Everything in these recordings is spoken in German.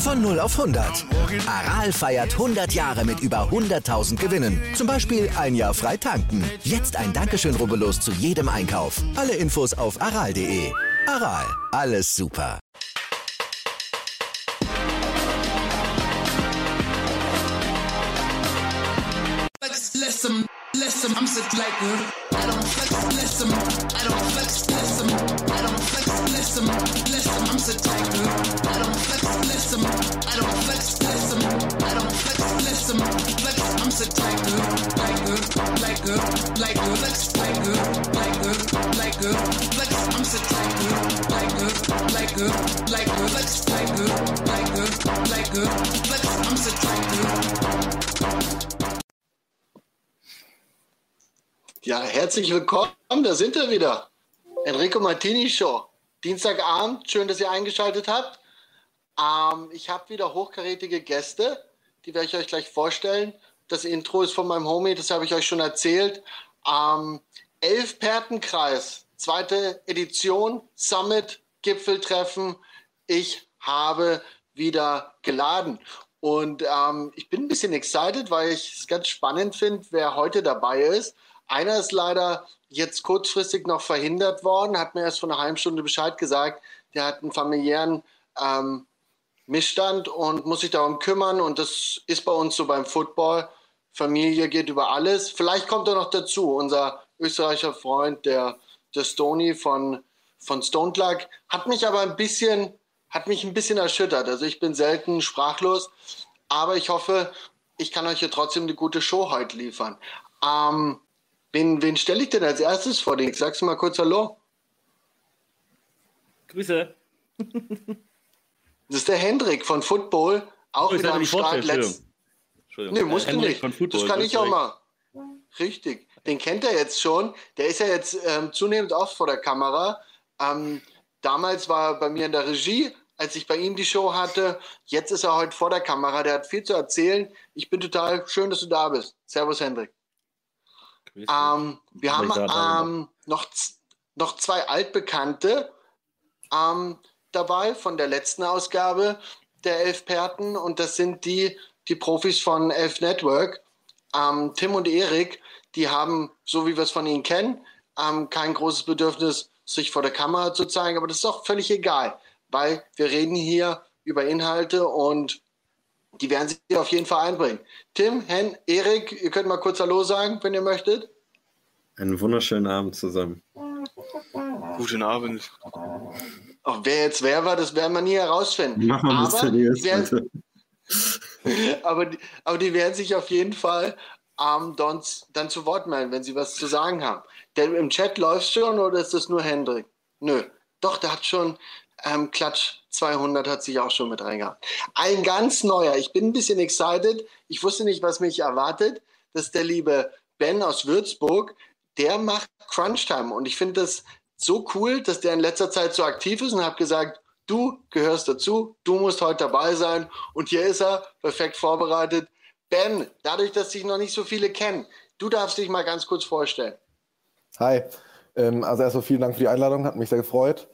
Von 0 auf 100. Aral feiert 100 Jahre mit über 100.000 Gewinnen. Zum Beispiel ein Jahr frei tanken. Jetzt ein Dankeschön, rubbellos zu jedem Einkauf. Alle Infos auf aral.de. Aral, alles super. I'm sick like I don't flex, flex, listen, I don't flex, listen, listen, I'm sick like I don't flex, listen, I don't flex, listen, I don't flex, listen, flex, I'm sick like like like like flex, like like like flex, I'm sick like like like like flex, like like like flex, I'm sick like Ja, herzlich willkommen, da sind wir wieder. Enrico Martini Show. Dienstagabend, schön, dass ihr eingeschaltet habt. Ähm, ich habe wieder hochkarätige Gäste, die werde ich euch gleich vorstellen. Das Intro ist von meinem Homie, das habe ich euch schon erzählt. Ähm, Elf Pertenkreis, zweite Edition, Summit, Gipfeltreffen. Ich habe wieder geladen. Und ähm, ich bin ein bisschen excited, weil ich es ganz spannend finde, wer heute dabei ist. Einer ist leider jetzt kurzfristig noch verhindert worden, hat mir erst vor einer halben Stunde Bescheid gesagt. Der hat einen familiären ähm, Missstand und muss sich darum kümmern. Und das ist bei uns so beim Football. Familie geht über alles. Vielleicht kommt er noch dazu. Unser österreichischer Freund, der, der Stony von, von Stone Luck, hat mich aber ein bisschen, hat mich ein bisschen erschüttert. Also ich bin selten sprachlos, aber ich hoffe, ich kann euch hier trotzdem eine gute Show heute liefern. Ähm, Wen, wen stelle ich denn als erstes vor dich? Sagst du mal kurz Hallo? Grüße. Das ist der Hendrik von Football, auch oh, wieder am Start. Letzt... Nee, musst äh, du nicht. das kann ich auch mal. Richtig. Den kennt er jetzt schon. Der ist ja jetzt ähm, zunehmend oft vor der Kamera. Ähm, damals war er bei mir in der Regie, als ich bei ihm die Show hatte. Jetzt ist er heute vor der Kamera. Der hat viel zu erzählen. Ich bin total schön, dass du da bist. Servus, Hendrik. Ähm, wir haben ähm, noch, noch zwei Altbekannte ähm, dabei von der letzten Ausgabe der Elfperten und das sind die, die Profis von Elf Network. Ähm, Tim und Erik, die haben, so wie wir es von ihnen kennen, ähm, kein großes Bedürfnis, sich vor der Kamera zu zeigen, aber das ist auch völlig egal, weil wir reden hier über Inhalte und die werden sich auf jeden Fall einbringen. Tim, Hen, Erik, ihr könnt mal kurz Hallo sagen, wenn ihr möchtet. Einen wunderschönen Abend zusammen. Guten Abend. Auch wer jetzt wer war, das werden wir nie herausfinden. Machen wir aber, seriös, werden, aber, die, aber die werden sich auf jeden Fall ähm, dann, dann zu Wort melden, wenn sie was zu sagen haben. Der im Chat läuft schon oder ist das nur Hendrik? Nö. Doch, der hat schon, ähm, Klatsch 200 hat sich auch schon mit reingehabt. Ein ganz neuer. Ich bin ein bisschen excited. Ich wusste nicht, was mich erwartet. Das ist der liebe Ben aus Würzburg. Der macht Crunchtime. Und ich finde das so cool, dass der in letzter Zeit so aktiv ist und habe gesagt, du gehörst dazu. Du musst heute dabei sein. Und hier ist er, perfekt vorbereitet. Ben, dadurch, dass dich noch nicht so viele kennen, du darfst dich mal ganz kurz vorstellen. Hi. Ähm, also erstmal vielen Dank für die Einladung, hat mich sehr gefreut.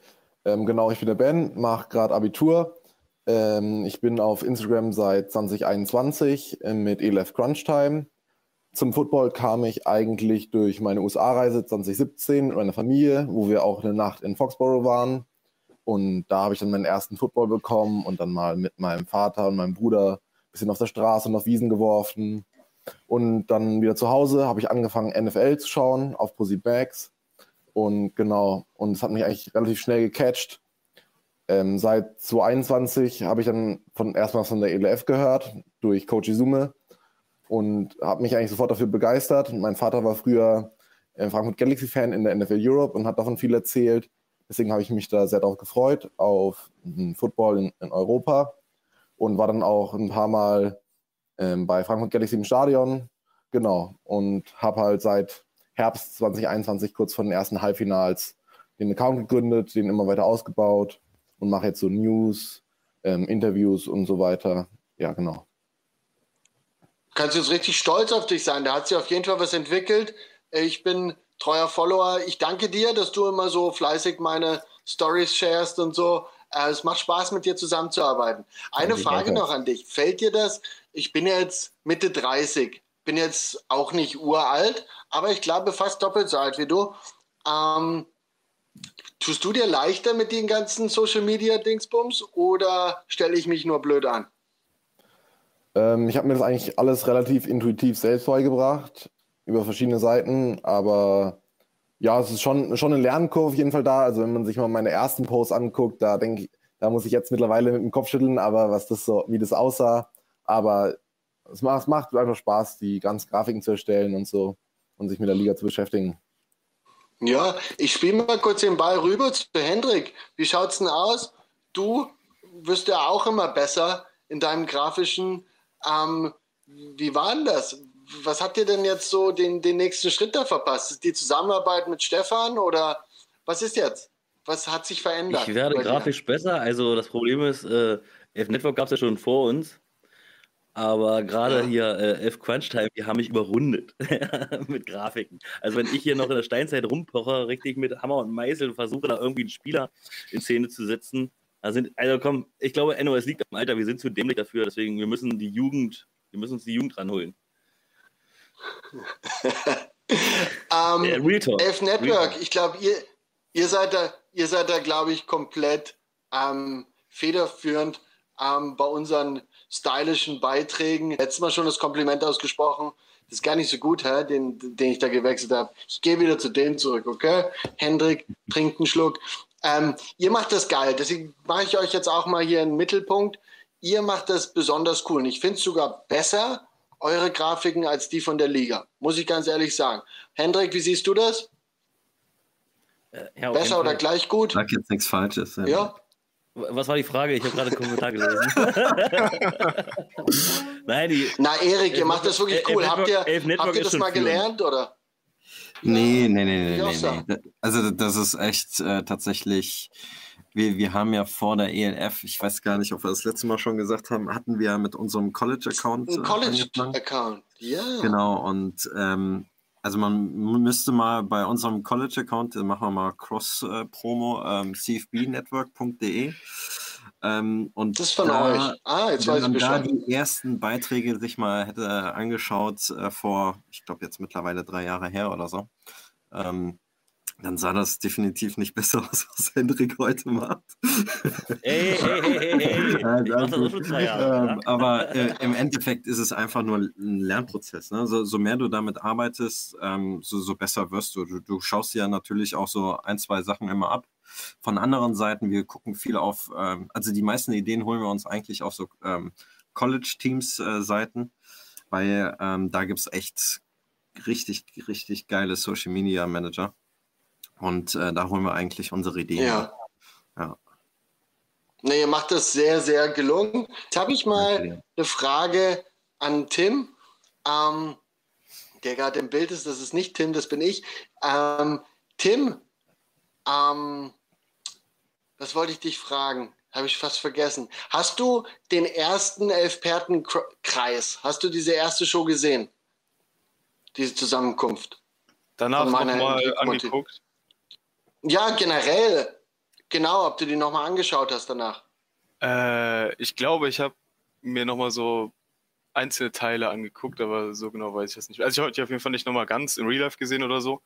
Ähm, genau, ich bin der Ben, mache gerade Abitur. Ähm, ich bin auf Instagram seit 2021 äh, mit Elef Crunchtime. Zum Football kam ich eigentlich durch meine USA-Reise 2017 mit meiner Familie, wo wir auch eine Nacht in Foxborough waren. Und da habe ich dann meinen ersten Football bekommen und dann mal mit meinem Vater und meinem Bruder ein bisschen auf der Straße und auf Wiesen geworfen. Und dann wieder zu Hause habe ich angefangen, NFL zu schauen auf Pussy Bags und genau, und es hat mich eigentlich relativ schnell gecatcht. Ähm, seit 2021 habe ich dann von, erstmal von der ELF gehört, durch Coach Izume und habe mich eigentlich sofort dafür begeistert. Mein Vater war früher Frankfurt Galaxy-Fan in der NFL Europe und hat davon viel erzählt. Deswegen habe ich mich da sehr darauf gefreut, auf Football in, in, Europa und war dann auch ein paar Mal ähm, bei Frankfurt Galaxy im Stadion. Genau. Und habe halt seit Herbst 2021, kurz vor den ersten Halbfinals, den Account gegründet, den immer weiter ausgebaut und mache jetzt so News, ähm, Interviews und so weiter. Ja, genau. Kannst du jetzt richtig stolz auf dich sein. Da hat sich auf jeden Fall was entwickelt. Ich bin treuer Follower. Ich danke dir, dass du immer so fleißig meine Stories sharest und so. Äh, es macht Spaß, mit dir zusammenzuarbeiten. Eine ja, Frage noch an dich. Fällt dir das? Ich bin jetzt Mitte 30, bin jetzt auch nicht uralt, aber ich glaube fast doppelt so alt wie du. Ähm, tust du dir leichter mit den ganzen Social Media Dingsbums oder stelle ich mich nur blöd an? Ähm, ich habe mir das eigentlich alles relativ intuitiv selbst beigebracht, über verschiedene Seiten, aber ja, es ist schon, schon eine Lernkurve auf jeden Fall da. Also wenn man sich mal meine ersten Posts anguckt, da denke ich, da muss ich jetzt mittlerweile mit dem Kopf schütteln, aber was das so, wie das aussah. Aber es macht, es macht einfach Spaß, die ganzen Grafiken zu erstellen und so und sich mit der Liga zu beschäftigen. Ja, ich spiele mal kurz den Ball rüber zu Hendrik. Wie schaut es denn aus? Du wirst ja auch immer besser in deinem grafischen. Ähm, wie war denn das? was habt ihr denn jetzt so den, den nächsten Schritt da verpasst? Ist die Zusammenarbeit mit Stefan oder was ist jetzt? Was hat sich verändert? Ich werde grafisch besser. Also das Problem ist, äh, F-Network gab es ja schon vor uns. Aber gerade ja. hier äh, F Crunch Time, die haben mich überrundet mit Grafiken. Also wenn ich hier noch in der Steinzeit rumpoche, richtig mit Hammer und Meißel und versuche da irgendwie einen Spieler in Szene zu setzen, sind, also komm, ich glaube, NOS liegt am Alter, wir sind zu dämlich dafür, deswegen wir müssen die Jugend, wir müssen uns die Jugend ranholen ähm, Elf Network, ich glaube, ihr, ihr seid da, ihr seid da, glaube ich, komplett ähm, federführend ähm, bei unseren stylischen Beiträgen. Letztes Mal schon das Kompliment ausgesprochen. Das ist gar nicht so gut, hä, den, den ich da gewechselt habe. Ich gehe wieder zu dem zurück, okay? Hendrik, trinkt einen Schluck. Ähm, ihr macht das geil, deswegen mache ich euch jetzt auch mal hier einen Mittelpunkt. Ihr macht das besonders cool. Und ich finde es sogar besser eure Grafiken als die von der Liga. Muss ich ganz ehrlich sagen. Hendrik, wie siehst du das? Äh, ja, Besser oder gleich gut? Ich sag jetzt nichts Falsches. Ja. ja. Was war die Frage? Ich habe gerade einen Kommentar gelesen. Nein, die, Na, Erik, ihr macht das wirklich cool. Habt ihr, habt ihr das mal gelernt, oder? Nee, nee, nee, nee, nee, nee. Also das ist echt äh, tatsächlich wir, wir haben ja vor der ELF, ich weiß gar nicht, ob wir das letzte Mal schon gesagt haben, hatten wir mit unserem College-Account. Ein äh, College-Account, ja. Genau, und ähm, also man müsste mal bei unserem College-Account, machen wir mal Cross-Promo, ähm, cfbnetwork.de. Ähm, und das von da, euch. Ah, jetzt weiß ich Bescheid. da die ersten Beiträge sich mal hätte angeschaut, äh, vor, ich glaube jetzt mittlerweile drei Jahre her oder so, ähm, dann sah das definitiv nicht besser aus, was Hendrik heute macht. Ey, ey, ey, ey, ähm, aber äh, im Endeffekt ist es einfach nur ein Lernprozess. Ne? So, so mehr du damit arbeitest, ähm, so, so besser wirst du. du. Du schaust dir ja natürlich auch so ein, zwei Sachen immer ab. Von anderen Seiten, wir gucken viel auf, ähm, also die meisten Ideen holen wir uns eigentlich auf so ähm, College-Teams-Seiten, äh, weil ähm, da gibt es echt richtig, richtig geile Social Media Manager. Und äh, da holen wir eigentlich unsere Ideen. Ja. ja. Nee, ihr macht das sehr, sehr gelungen. Jetzt habe ich mal okay. eine Frage an Tim, ähm, der gerade im Bild ist. Das ist nicht Tim, das bin ich. Ähm, Tim, ähm, was wollte ich dich fragen? Habe ich fast vergessen. Hast du den ersten Elfpertenkreis, hast du diese erste Show gesehen? Diese Zusammenkunft? Danach nochmal angeguckt. Ja, generell. Genau, ob du die nochmal angeschaut hast danach. Äh, ich glaube, ich habe mir nochmal so einzelne Teile angeguckt, aber so genau weiß ich das nicht. Also ich habe die auf jeden Fall nicht nochmal ganz in Real Life gesehen oder so,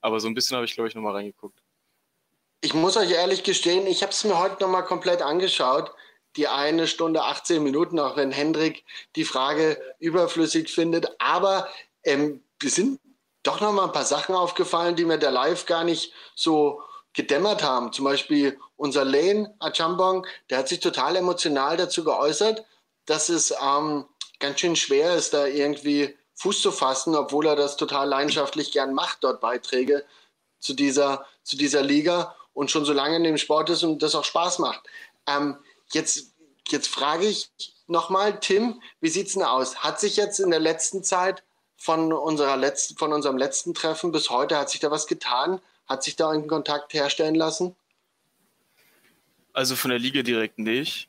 aber so ein bisschen habe ich, glaube ich, nochmal reingeguckt. Ich muss euch ehrlich gestehen, ich habe es mir heute nochmal komplett angeschaut. Die eine Stunde 18 Minuten, auch wenn Hendrik die Frage überflüssig findet. Aber ähm, wir sind doch noch mal ein paar Sachen aufgefallen, die mir der Live gar nicht so gedämmert haben. Zum Beispiel unser Lane Achambong, der hat sich total emotional dazu geäußert, dass es ähm, ganz schön schwer ist, da irgendwie Fuß zu fassen, obwohl er das total leidenschaftlich gern macht, dort Beiträge zu dieser, zu dieser Liga und schon so lange in dem Sport ist und das auch Spaß macht. Ähm, jetzt, jetzt frage ich nochmal, Tim, wie sieht es denn aus? Hat sich jetzt in der letzten Zeit von, unserer letzten, von unserem letzten Treffen bis heute, hat sich da was getan? Hat sich da ein Kontakt herstellen lassen? Also von der Liga direkt nicht,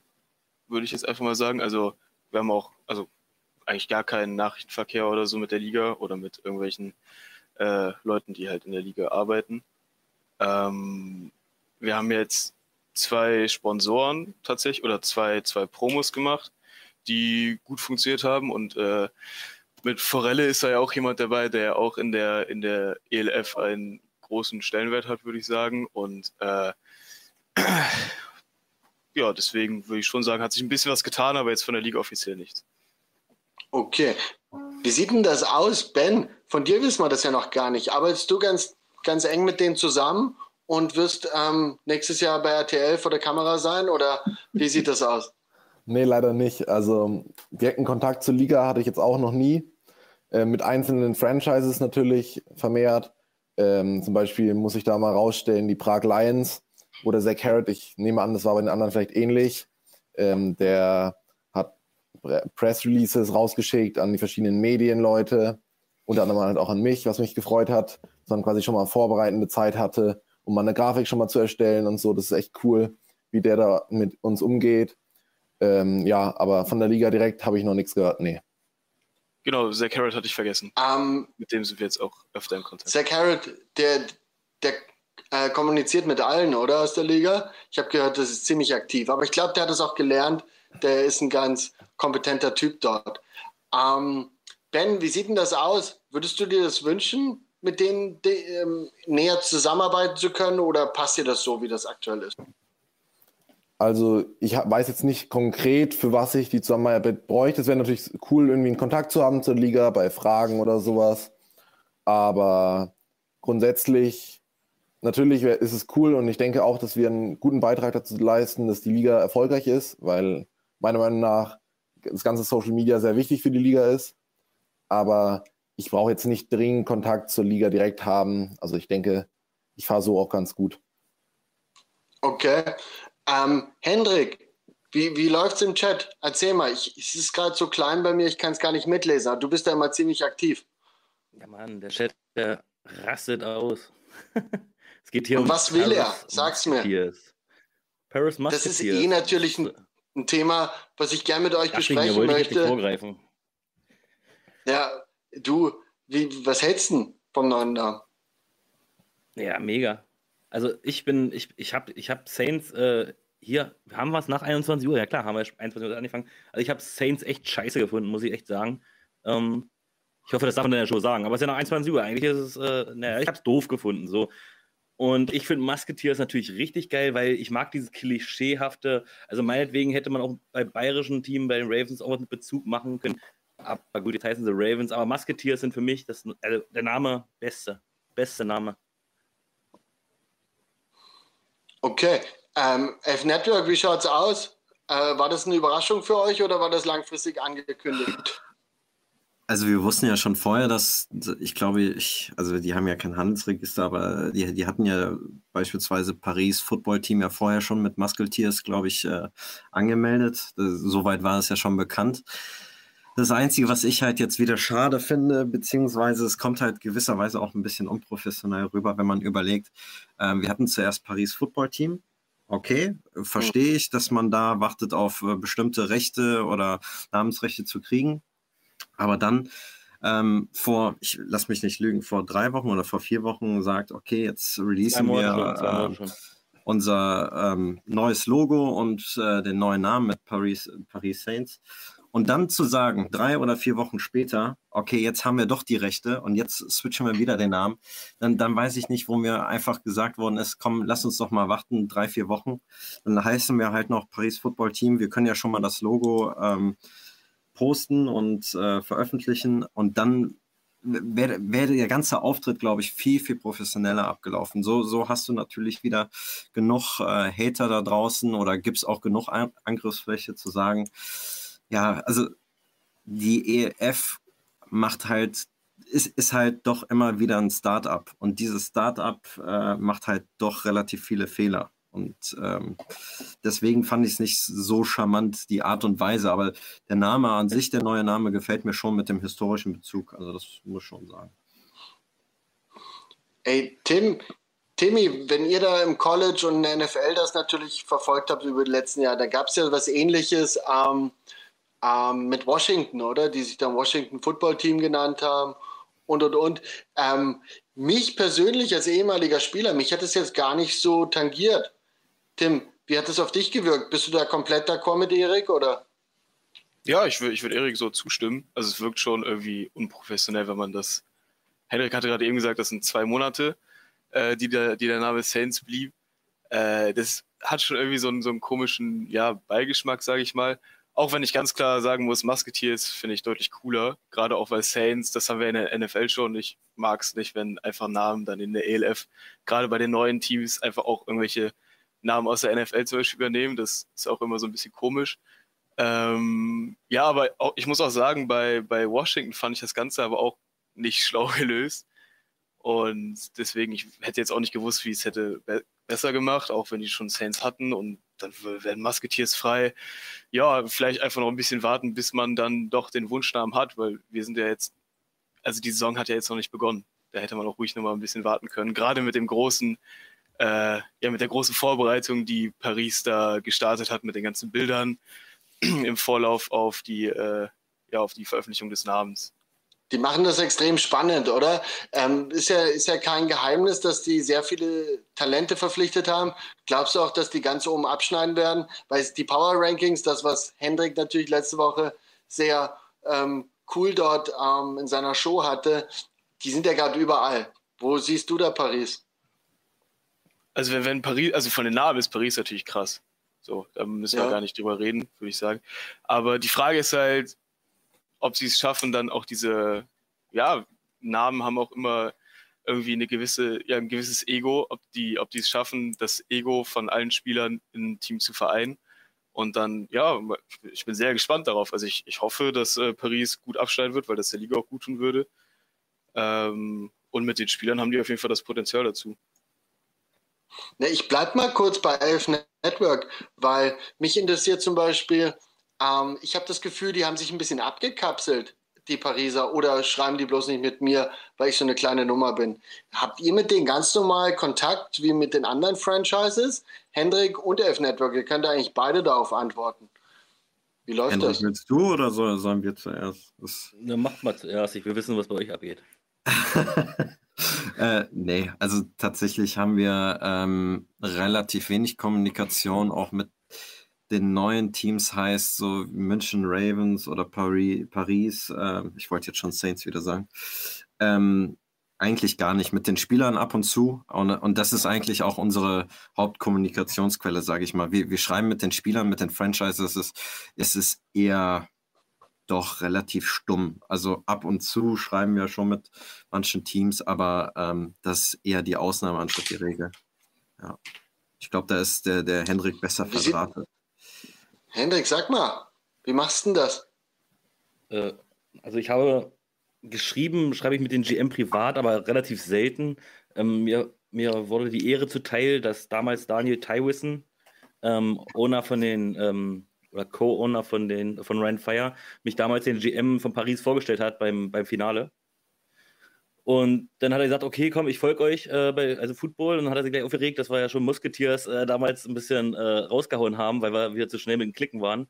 würde ich jetzt einfach mal sagen. Also wir haben auch, also eigentlich gar keinen Nachrichtenverkehr oder so mit der Liga oder mit irgendwelchen äh, Leuten, die halt in der Liga arbeiten. Ähm, wir haben jetzt zwei Sponsoren tatsächlich oder zwei, zwei Promos gemacht, die gut funktioniert haben und äh, mit Forelle ist da ja auch jemand dabei, der auch in der, in der ELF einen großen Stellenwert hat, würde ich sagen. Und äh, ja, deswegen würde ich schon sagen, hat sich ein bisschen was getan, aber jetzt von der Liga offiziell nichts. Okay. Wie sieht denn das aus, Ben? Von dir wissen wir das ja noch gar nicht. Arbeitest du ganz, ganz eng mit denen zusammen und wirst ähm, nächstes Jahr bei RTL vor der Kamera sein oder wie sieht das aus? Nee, leider nicht. Also direkten Kontakt zur Liga hatte ich jetzt auch noch nie. Äh, mit einzelnen Franchises natürlich vermehrt. Ähm, zum Beispiel muss ich da mal rausstellen, die Prag Lions oder Zach Harrod. Ich nehme an, das war bei den anderen vielleicht ähnlich. Ähm, der hat Press Releases rausgeschickt an die verschiedenen Medienleute, unter anderem halt auch an mich, was mich gefreut hat, sondern quasi schon mal vorbereitende Zeit hatte um mal eine Grafik schon mal zu erstellen und so. Das ist echt cool, wie der da mit uns umgeht. Ähm, ja, aber von der Liga direkt habe ich noch nichts gehört, nee. Genau, Zach Harrod hatte ich vergessen. Ähm, mit dem sind wir jetzt auch öfter in Kontakt. Zach Harrod, der, der äh, kommuniziert mit allen, oder, aus der Liga? Ich habe gehört, das ist ziemlich aktiv. Aber ich glaube, der hat es auch gelernt. Der ist ein ganz kompetenter Typ dort. Ähm, ben, wie sieht denn das aus? Würdest du dir das wünschen, mit denen de, ähm, näher zusammenarbeiten zu können oder passt dir das so, wie das aktuell ist? Also ich weiß jetzt nicht konkret, für was ich die Zusammenarbeit bräuchte. Es wäre natürlich cool, irgendwie einen Kontakt zu haben zur Liga bei Fragen oder sowas. Aber grundsätzlich, natürlich ist es cool und ich denke auch, dass wir einen guten Beitrag dazu leisten, dass die Liga erfolgreich ist, weil meiner Meinung nach das ganze Social Media sehr wichtig für die Liga ist. Aber ich brauche jetzt nicht dringend Kontakt zur Liga direkt haben. Also ich denke, ich fahre so auch ganz gut. Okay. Ähm, Hendrik, wie, wie läuft es im Chat? Erzähl mal, ich, es ist gerade so klein bei mir, ich kann es gar nicht mitlesen. Du bist ja immer ziemlich aktiv. Ja, Mann, der Chat der rastet aus. es geht hier Und um. was will er? Sag's mir. Paris Das ist eh natürlich ein, ein, Thema, was ich gerne mit euch Ach, besprechen möchte. Ich vorgreifen. Ja, Du, wie, was hältst du vom neuen Namen? Ja, mega. Also ich bin, ich, ich habe ich hab Saints, äh, hier, haben wir es nach 21 Uhr? Ja klar, haben wir 21 Uhr angefangen. Also ich habe Saints echt scheiße gefunden, muss ich echt sagen. Ähm, ich hoffe, das darf man in der Show sagen, aber es ist ja nach 21 Uhr. Eigentlich ist es, äh, naja, ich habe es doof gefunden, so. Und ich finde Musketeers natürlich richtig geil, weil ich mag dieses klischeehafte, also meinetwegen hätte man auch bei bayerischen Teams, bei den Ravens auch einen Bezug machen können aber gut, jetzt heißen sie Ravens, aber Musketeers sind für mich das, also der Name beste, beste Name. Okay, ähm, F-Network, wie schaut's aus? Äh, war das eine Überraschung für euch oder war das langfristig angekündigt? Also wir wussten ja schon vorher, dass ich glaube, ich, also die haben ja kein Handelsregister, aber die, die hatten ja beispielsweise Paris Football Team ja vorher schon mit Muskeltiers, glaube ich, äh, angemeldet. Soweit war es ja schon bekannt. Das Einzige, was ich halt jetzt wieder schade finde, beziehungsweise es kommt halt gewisserweise auch ein bisschen unprofessionell rüber, wenn man überlegt, ähm, wir hatten zuerst Paris Football Team. Okay, verstehe ich, dass man da wartet auf äh, bestimmte Rechte oder Namensrechte zu kriegen. Aber dann ähm, vor, ich lass mich nicht lügen, vor drei Wochen oder vor vier Wochen sagt, okay, jetzt releasen wir äh, unser ähm, neues Logo und äh, den neuen Namen mit Paris, Paris Saints. Und dann zu sagen, drei oder vier Wochen später, okay, jetzt haben wir doch die Rechte und jetzt switchen wir wieder den Namen, dann, dann weiß ich nicht, wo mir einfach gesagt worden ist, komm, lass uns doch mal warten, drei, vier Wochen. Dann heißen wir halt noch Paris Football Team. Wir können ja schon mal das Logo ähm, posten und äh, veröffentlichen und dann wäre wär der ganze Auftritt, glaube ich, viel, viel professioneller abgelaufen. So, so hast du natürlich wieder genug äh, Hater da draußen oder gibt es auch genug An Angriffsfläche zu sagen, ja, also die EF macht halt, ist, ist halt doch immer wieder ein Startup. Und dieses Startup äh, macht halt doch relativ viele Fehler. Und ähm, deswegen fand ich es nicht so charmant, die Art und Weise. Aber der Name an sich, der neue Name, gefällt mir schon mit dem historischen Bezug. Also das muss ich schon sagen. Ey, Tim, Timmy, wenn ihr da im College und in der NFL das natürlich verfolgt habt über die letzten Jahre, da gab es ja was ähnliches ähm, ähm, mit Washington, oder? Die sich dann Washington Football Team genannt haben und und und. Ähm, mich persönlich als ehemaliger Spieler, mich hat es jetzt gar nicht so tangiert. Tim, wie hat es auf dich gewirkt? Bist du da komplett d'accord mit Erik oder? Ja, ich würde ich würd Erik so zustimmen. Also es wirkt schon irgendwie unprofessionell, wenn man das. Henrik hatte gerade eben gesagt, das sind zwei Monate, äh, die, der, die der Name Saints blieb. Äh, das hat schon irgendwie so einen, so einen komischen ja, Beigeschmack, sage ich mal. Auch wenn ich ganz klar sagen muss, Musketeers finde ich deutlich cooler. Gerade auch weil Saints, das haben wir in der NFL schon. Ich mag es nicht, wenn einfach Namen dann in der ELF, gerade bei den neuen Teams, einfach auch irgendwelche Namen aus der NFL zum Beispiel übernehmen. Das ist auch immer so ein bisschen komisch. Ähm, ja, aber auch, ich muss auch sagen, bei, bei Washington fand ich das Ganze aber auch nicht schlau gelöst. Und deswegen, ich hätte jetzt auch nicht gewusst, wie es hätte be besser gemacht, auch wenn die schon Saints hatten und dann werden Musketeers frei. Ja, vielleicht einfach noch ein bisschen warten, bis man dann doch den Wunschnamen hat, weil wir sind ja jetzt, also die Saison hat ja jetzt noch nicht begonnen. Da hätte man auch ruhig noch mal ein bisschen warten können. Gerade mit dem großen äh, ja, mit der großen Vorbereitung, die Paris da gestartet hat, mit den ganzen Bildern im Vorlauf auf die, äh, ja, auf die Veröffentlichung des Namens. Die machen das extrem spannend, oder? Ähm, ist, ja, ist ja kein Geheimnis, dass die sehr viele Talente verpflichtet haben. Glaubst du auch, dass die ganz oben abschneiden werden? Weil die Power Rankings, das, was Hendrik natürlich letzte Woche sehr ähm, cool dort ähm, in seiner Show hatte, die sind ja gerade überall. Wo siehst du da Paris? Also wenn, wenn Paris, also von den Namen ist Paris natürlich krass. So, da müssen ja. wir gar nicht drüber reden, würde ich sagen. Aber die Frage ist halt, ob sie es schaffen, dann auch diese, ja, Namen haben auch immer irgendwie eine gewisse, ja, ein gewisses Ego, ob die, ob die es schaffen, das Ego von allen Spielern im Team zu vereinen. Und dann, ja, ich bin sehr gespannt darauf. Also ich, ich hoffe, dass äh, Paris gut abschneiden wird, weil das der Liga auch gut tun würde. Ähm, und mit den Spielern haben die auf jeden Fall das Potenzial dazu. Ne, ich bleibe mal kurz bei Elf Network, weil mich interessiert zum Beispiel, ähm, ich habe das Gefühl, die haben sich ein bisschen abgekapselt, die Pariser, oder schreiben die bloß nicht mit mir, weil ich so eine kleine Nummer bin. Habt ihr mit denen ganz normal Kontakt wie mit den anderen Franchises? Hendrik und Elf Network, ihr könnt eigentlich beide darauf antworten. Wie läuft Hendrik, das? Willst du oder sollen wir zuerst? Das... Na, macht mal zuerst. Ich will wissen, was bei euch abgeht. äh, nee, also tatsächlich haben wir ähm, relativ wenig Kommunikation auch mit den neuen Teams heißt so München Ravens oder Paris, Paris äh, ich wollte jetzt schon Saints wieder sagen, ähm, eigentlich gar nicht mit den Spielern ab und zu. Und, und das ist eigentlich auch unsere Hauptkommunikationsquelle, sage ich mal. Wir, wir schreiben mit den Spielern, mit den Franchises. Es ist, es ist eher doch relativ stumm. Also ab und zu schreiben wir schon mit manchen Teams, aber ähm, das ist eher die Ausnahme anstatt die Regel. Ja. Ich glaube, da ist der, der Hendrik besser verdrahtet. Hendrik, sag mal, wie machst du denn das? Äh, also ich habe geschrieben, schreibe ich mit den GM privat, aber relativ selten. Ähm, mir, mir wurde die Ehre zuteil, dass damals Daniel Tywissen, ähm, Owner von den ähm, oder Co-Owner von, den, von Ryan Fire, mich damals den GM von Paris vorgestellt hat beim, beim Finale. Und dann hat er gesagt, okay, komm, ich folge euch äh, bei also Football. Und dann hat er sich gleich aufgeregt, dass wir ja schon Musketeers äh, damals ein bisschen äh, rausgehauen haben, weil wir wieder zu schnell mit dem Klicken waren.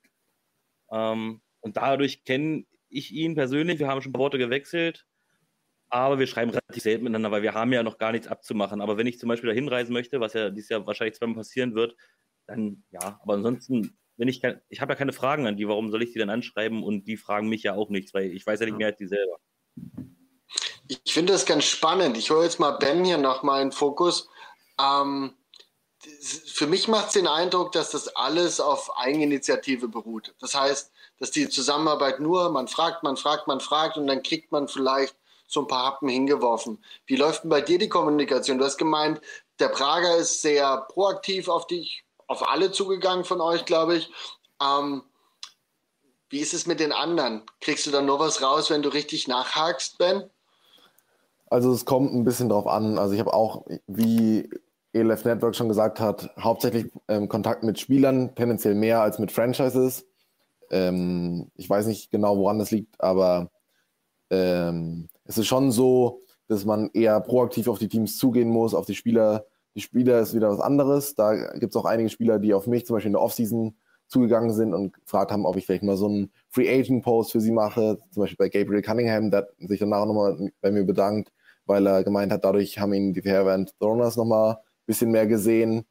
Ähm, und dadurch kenne ich ihn persönlich. Wir haben schon ein paar Worte gewechselt, aber wir schreiben relativ selten miteinander, weil wir haben ja noch gar nichts abzumachen. Aber wenn ich zum Beispiel da hinreisen möchte, was ja dieses Jahr wahrscheinlich zweimal passieren wird, dann ja. Aber ansonsten wenn ich kein, ich habe ja keine Fragen an die, warum soll ich die dann anschreiben und die fragen mich ja auch nichts, weil ich weiß ja nicht mehr als die selber. Ich finde das ganz spannend. Ich hole jetzt mal Ben hier nochmal in Fokus. Ähm, für mich macht es den Eindruck, dass das alles auf Eigeninitiative beruht. Das heißt, dass die Zusammenarbeit nur, man fragt, man fragt, man fragt und dann kriegt man vielleicht so ein paar Happen hingeworfen. Wie läuft denn bei dir die Kommunikation? Du hast gemeint, der Prager ist sehr proaktiv auf dich auf alle zugegangen von euch, glaube ich. Ähm, wie ist es mit den anderen? Kriegst du dann noch was raus, wenn du richtig nachhakst, Ben? Also es kommt ein bisschen drauf an. Also ich habe auch, wie ELF Network schon gesagt hat, hauptsächlich ähm, Kontakt mit Spielern, tendenziell mehr als mit Franchises. Ähm, ich weiß nicht genau, woran das liegt, aber ähm, es ist schon so, dass man eher proaktiv auf die Teams zugehen muss, auf die Spieler. Die Spieler ist wieder was anderes. Da gibt es auch einige Spieler, die auf mich zum Beispiel in der Offseason zugegangen sind und gefragt haben, ob ich vielleicht mal so einen Free Agent Post für sie mache. Zum Beispiel bei Gabriel Cunningham, der sich danach nochmal bei mir bedankt, weil er gemeint hat, dadurch haben ihn die Fairwand Throners nochmal ein bisschen mehr gesehen,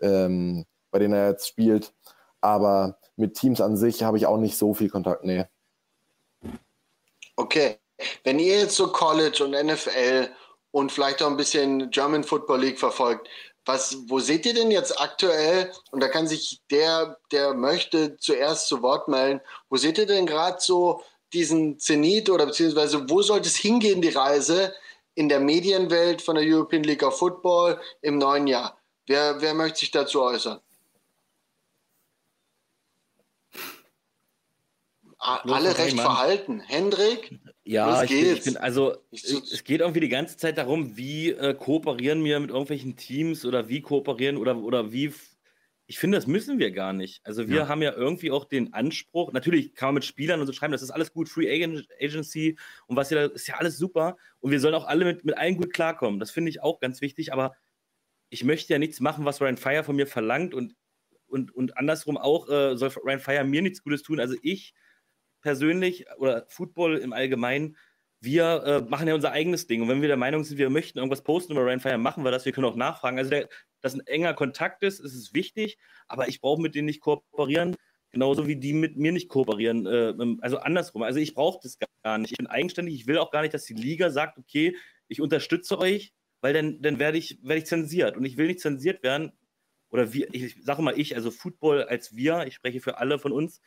ähm, bei denen er jetzt spielt. Aber mit Teams an sich habe ich auch nicht so viel Kontakt, nee. Okay. Wenn ihr jetzt so College und NFL und vielleicht auch ein bisschen German Football League verfolgt, was, wo seht ihr denn jetzt aktuell, und da kann sich der, der möchte, zuerst zu Wort melden, wo seht ihr denn gerade so diesen Zenit oder beziehungsweise wo sollte es hingehen, die Reise in der Medienwelt von der European League of Football im neuen Jahr? Wer, wer möchte sich dazu äußern? Alle recht verhalten. Hendrik? Ja, ich, ich bin, also ich, es geht irgendwie die ganze Zeit darum, wie äh, kooperieren wir mit irgendwelchen Teams oder wie kooperieren oder, oder wie. Ich finde, das müssen wir gar nicht. Also wir ja. haben ja irgendwie auch den Anspruch, natürlich kann man mit Spielern und so schreiben, das ist alles gut, Free Agency und was hier, ist ja alles super. Und wir sollen auch alle mit, mit allen gut klarkommen. Das finde ich auch ganz wichtig, aber ich möchte ja nichts machen, was Ryan Fire von mir verlangt und, und, und andersrum auch äh, soll Ryan Fire mir nichts Gutes tun. Also ich persönlich oder Football im Allgemeinen, wir äh, machen ja unser eigenes Ding. Und wenn wir der Meinung sind, wir möchten irgendwas posten über Rainfire, machen wir das. Wir können auch nachfragen. Also, der, dass ein enger Kontakt ist, ist es wichtig, aber ich brauche mit denen nicht kooperieren, genauso wie die mit mir nicht kooperieren. Äh, also andersrum. Also, ich brauche das gar nicht. Ich bin eigenständig. Ich will auch gar nicht, dass die Liga sagt, okay, ich unterstütze euch, weil dann, dann werde ich, werd ich zensiert. Und ich will nicht zensiert werden. Oder wir, ich sage mal ich, also Football als wir, ich spreche für alle von uns,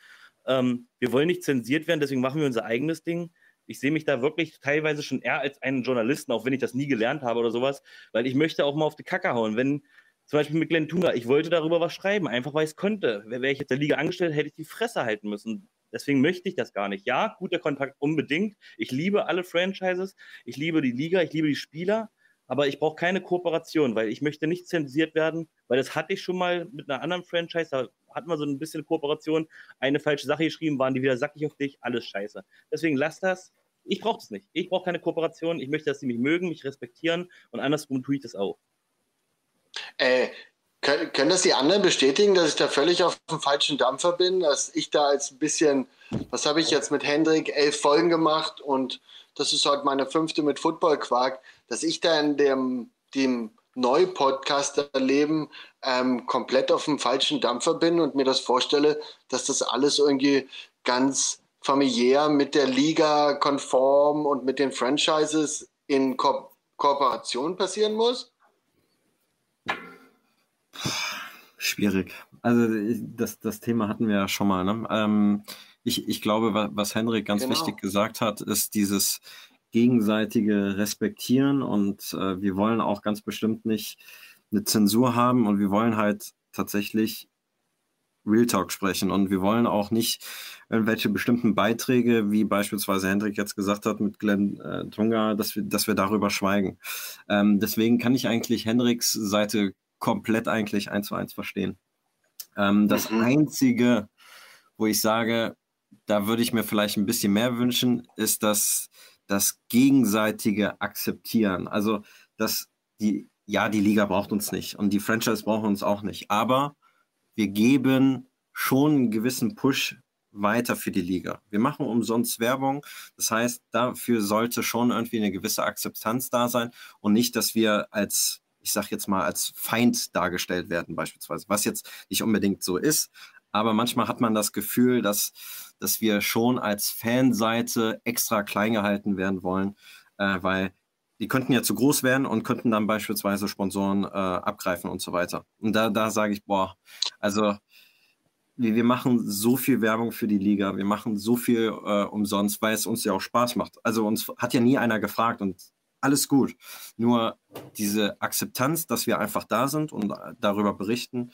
ähm, wir wollen nicht zensiert werden, deswegen machen wir unser eigenes Ding. Ich sehe mich da wirklich teilweise schon eher als einen Journalisten, auch wenn ich das nie gelernt habe oder sowas, weil ich möchte auch mal auf die Kacke hauen. Wenn zum Beispiel mit Glenn Tunga, ich wollte darüber was schreiben, einfach weil ich es konnte. Wäre ich jetzt der Liga angestellt, hätte ich die Fresse halten müssen. Deswegen möchte ich das gar nicht. Ja, guter Kontakt unbedingt. Ich liebe alle Franchises, ich liebe die Liga, ich liebe die Spieler, aber ich brauche keine Kooperation, weil ich möchte nicht zensiert werden, weil das hatte ich schon mal mit einer anderen Franchise, da hatten wir so ein bisschen Kooperation, eine falsche Sache geschrieben, waren die wieder sackig auf dich, alles scheiße. Deswegen lass das. Ich brauche das nicht. Ich brauche keine Kooperation. Ich möchte, dass sie mich mögen, mich respektieren und andersrum tue ich das auch. Äh, können, können das die anderen bestätigen, dass ich da völlig auf dem falschen Dampfer bin, dass ich da als ein bisschen, was habe ich jetzt mit Hendrik, elf Folgen gemacht und das ist heute meine fünfte mit Football Quark, dass ich da in dem, dem Neu-Podcaster-Leben ähm, komplett auf dem falschen Dampfer bin und mir das vorstelle, dass das alles irgendwie ganz familiär mit der Liga konform und mit den Franchises in Ko Kooperation passieren muss? Schwierig. Also das, das Thema hatten wir ja schon mal. Ne? Ähm, ich, ich glaube, was Henrik ganz genau. wichtig gesagt hat, ist dieses gegenseitige Respektieren und äh, wir wollen auch ganz bestimmt nicht eine Zensur haben und wir wollen halt tatsächlich Real Talk sprechen und wir wollen auch nicht irgendwelche bestimmten Beiträge, wie beispielsweise Hendrik jetzt gesagt hat mit Glenn äh, Tunga, dass wir, dass wir darüber schweigen. Ähm, deswegen kann ich eigentlich Hendriks Seite komplett eigentlich eins zu eins verstehen. Ähm, das mhm. Einzige, wo ich sage, da würde ich mir vielleicht ein bisschen mehr wünschen, ist, dass das gegenseitige Akzeptieren. Also, dass die, ja, die Liga braucht uns nicht und die Franchise brauchen uns auch nicht, aber wir geben schon einen gewissen Push weiter für die Liga. Wir machen umsonst Werbung. Das heißt, dafür sollte schon irgendwie eine gewisse Akzeptanz da sein und nicht, dass wir als, ich sag jetzt mal, als Feind dargestellt werden, beispielsweise, was jetzt nicht unbedingt so ist. Aber manchmal hat man das Gefühl, dass dass wir schon als Fanseite extra klein gehalten werden wollen, äh, weil die könnten ja zu groß werden und könnten dann beispielsweise Sponsoren äh, abgreifen und so weiter. Und da, da sage ich, boah, also wir, wir machen so viel Werbung für die Liga, wir machen so viel äh, umsonst, weil es uns ja auch Spaß macht. Also uns hat ja nie einer gefragt und alles gut. Nur diese Akzeptanz, dass wir einfach da sind und darüber berichten,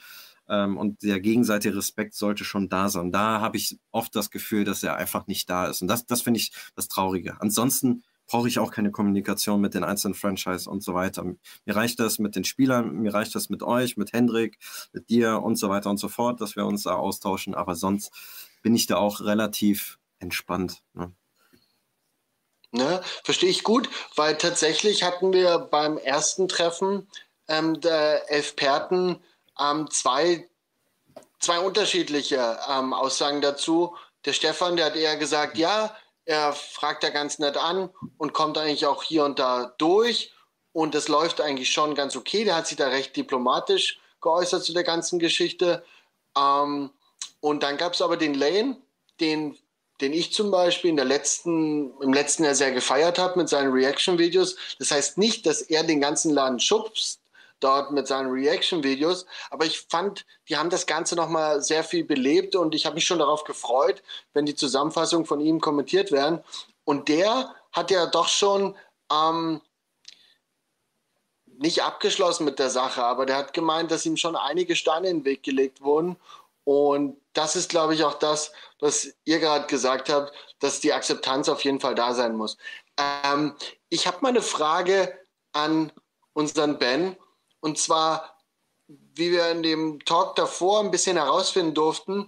ähm, und der gegenseitige Respekt sollte schon da sein. Da habe ich oft das Gefühl, dass er einfach nicht da ist. Und das, das finde ich das Traurige. Ansonsten brauche ich auch keine Kommunikation mit den einzelnen Franchise und so weiter. Mir reicht das mit den Spielern, mir reicht das mit euch, mit Hendrik, mit dir und so weiter und so fort, dass wir uns da austauschen. Aber sonst bin ich da auch relativ entspannt. Ne? Ne, verstehe ich gut, weil tatsächlich hatten wir beim ersten Treffen ähm, der Experten ähm, zwei, zwei unterschiedliche ähm, Aussagen dazu. Der Stefan, der hat eher gesagt, ja, er fragt da ganz nett an und kommt eigentlich auch hier und da durch. Und das läuft eigentlich schon ganz okay. Der hat sich da recht diplomatisch geäußert zu der ganzen Geschichte. Ähm, und dann gab es aber den Lane, den, den ich zum Beispiel in der letzten, im letzten Jahr sehr gefeiert habe mit seinen Reaction-Videos. Das heißt nicht, dass er den ganzen Laden schubst, dort mit seinen Reaction-Videos. Aber ich fand, die haben das Ganze nochmal sehr viel belebt und ich habe mich schon darauf gefreut, wenn die Zusammenfassungen von ihm kommentiert werden. Und der hat ja doch schon ähm, nicht abgeschlossen mit der Sache, aber der hat gemeint, dass ihm schon einige Steine in den Weg gelegt wurden. Und das ist, glaube ich, auch das, was ihr gerade gesagt habt, dass die Akzeptanz auf jeden Fall da sein muss. Ähm, ich habe mal eine Frage an unseren Ben. Und zwar, wie wir in dem Talk davor ein bisschen herausfinden durften,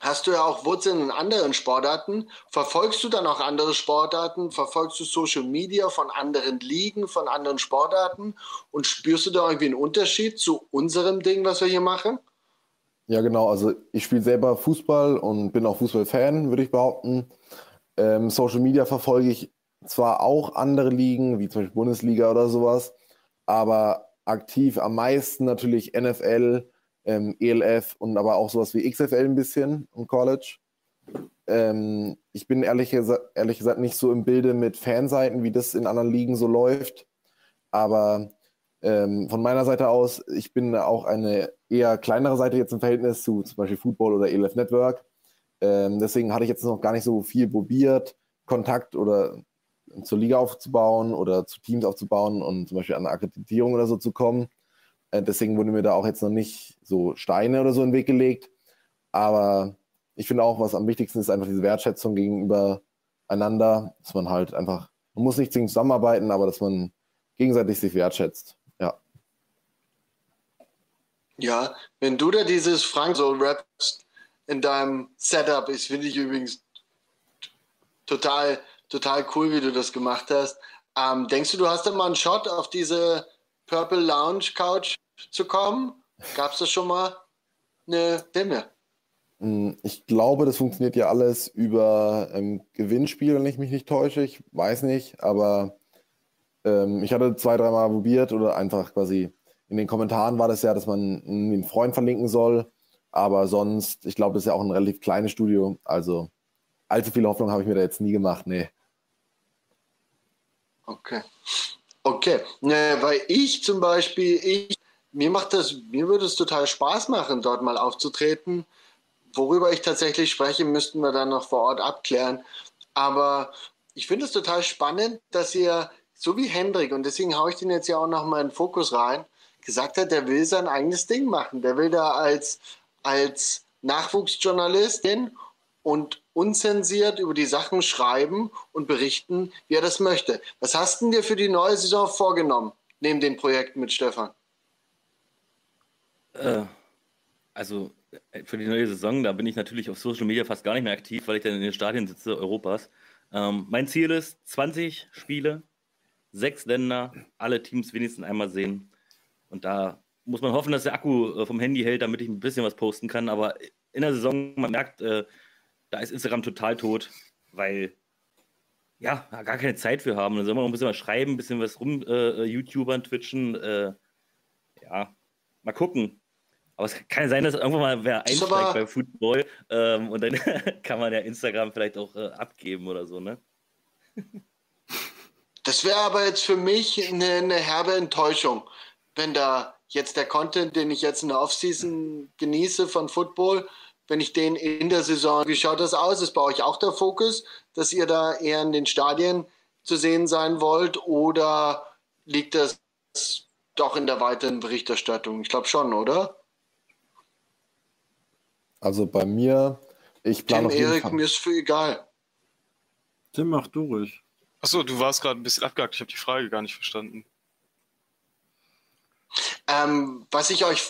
hast du ja auch Wurzeln in anderen Sportarten. Verfolgst du dann auch andere Sportarten? Verfolgst du Social Media von anderen Ligen, von anderen Sportarten? Und spürst du da irgendwie einen Unterschied zu unserem Ding, was wir hier machen? Ja, genau. Also ich spiele selber Fußball und bin auch Fußballfan, würde ich behaupten. Ähm, Social Media verfolge ich zwar auch andere Ligen, wie zum Beispiel Bundesliga oder sowas, aber aktiv am meisten natürlich NFL, ähm, ELF und aber auch sowas wie XFL ein bisschen im College. Ähm, ich bin ehrlich, ehrlich gesagt nicht so im Bilde mit Fanseiten, wie das in anderen Ligen so läuft. Aber ähm, von meiner Seite aus, ich bin auch eine eher kleinere Seite jetzt im Verhältnis zu zum Beispiel Football oder ELF Network. Ähm, deswegen hatte ich jetzt noch gar nicht so viel probiert, Kontakt oder zur Liga aufzubauen oder zu Teams aufzubauen und zum Beispiel an eine Akkreditierung oder so zu kommen. Äh, deswegen wurden mir da auch jetzt noch nicht so Steine oder so in den Weg gelegt. Aber ich finde auch, was am wichtigsten ist, einfach diese Wertschätzung gegenüber einander, dass man halt einfach, man muss nicht zwingend zusammenarbeiten, aber dass man gegenseitig sich wertschätzt. Ja. Ja, wenn du da dieses Frank so rappst in deinem Setup, ist, finde ich übrigens total total cool, wie du das gemacht hast. Ähm, denkst du, du hast da mal einen Shot auf diese Purple Lounge Couch zu kommen? Gab es da schon mal eine Demme? Hm, ich glaube, das funktioniert ja alles über ähm, Gewinnspiel, wenn ich mich nicht täusche. Ich weiß nicht, aber ähm, ich hatte zwei, dreimal probiert oder einfach quasi in den Kommentaren war das ja, dass man einen Freund verlinken soll. Aber sonst, ich glaube, das ist ja auch ein relativ kleines Studio. Also allzu viel Hoffnung habe ich mir da jetzt nie gemacht. Nee. Okay. Okay. Ne, weil ich zum Beispiel, ich, mir macht das, mir würde es total Spaß machen, dort mal aufzutreten. Worüber ich tatsächlich spreche, müssten wir dann noch vor Ort abklären. Aber ich finde es total spannend, dass ihr, so wie Hendrik, und deswegen haue ich den jetzt ja auch noch mal in den Fokus rein, gesagt hat, der will sein eigenes Ding machen. Der will da als, als Nachwuchsjournalistin und unzensiert über die Sachen schreiben und berichten, wie er das möchte. Was hast du dir für die neue Saison vorgenommen, neben den Projekten mit Stefan? Äh, also äh, für die neue Saison, da bin ich natürlich auf Social Media fast gar nicht mehr aktiv, weil ich dann in den Stadien sitze Europas. Ähm, mein Ziel ist 20 Spiele, sechs Länder, alle Teams wenigstens einmal sehen. Und da muss man hoffen, dass der Akku äh, vom Handy hält, damit ich ein bisschen was posten kann. Aber in der Saison, man merkt, äh, da ist Instagram total tot, weil ja, gar keine Zeit für haben. Dann soll man noch ein bisschen was schreiben, ein bisschen was rum, äh, äh, YouTubern, Twitchen. Äh, ja, mal gucken. Aber es kann sein, dass irgendwann mal wer einsteigt beim Football ähm, und dann kann man ja Instagram vielleicht auch äh, abgeben oder so, ne? Das wäre aber jetzt für mich eine, eine, herbe Enttäuschung, wenn da jetzt der Content, den ich jetzt in der Offseason genieße von Football, wenn ich den in der Saison, wie schaut das aus? Ist bei euch auch der Fokus, dass ihr da eher in den Stadien zu sehen sein wollt oder liegt das doch in der weiteren Berichterstattung? Ich glaube schon, oder? Also bei mir, ich plane Tim, Erik, mir ist für egal. Tim, mach du ruhig. Achso, du warst gerade ein bisschen abgehakt. Ich habe die Frage gar nicht verstanden. Ähm, was ich euch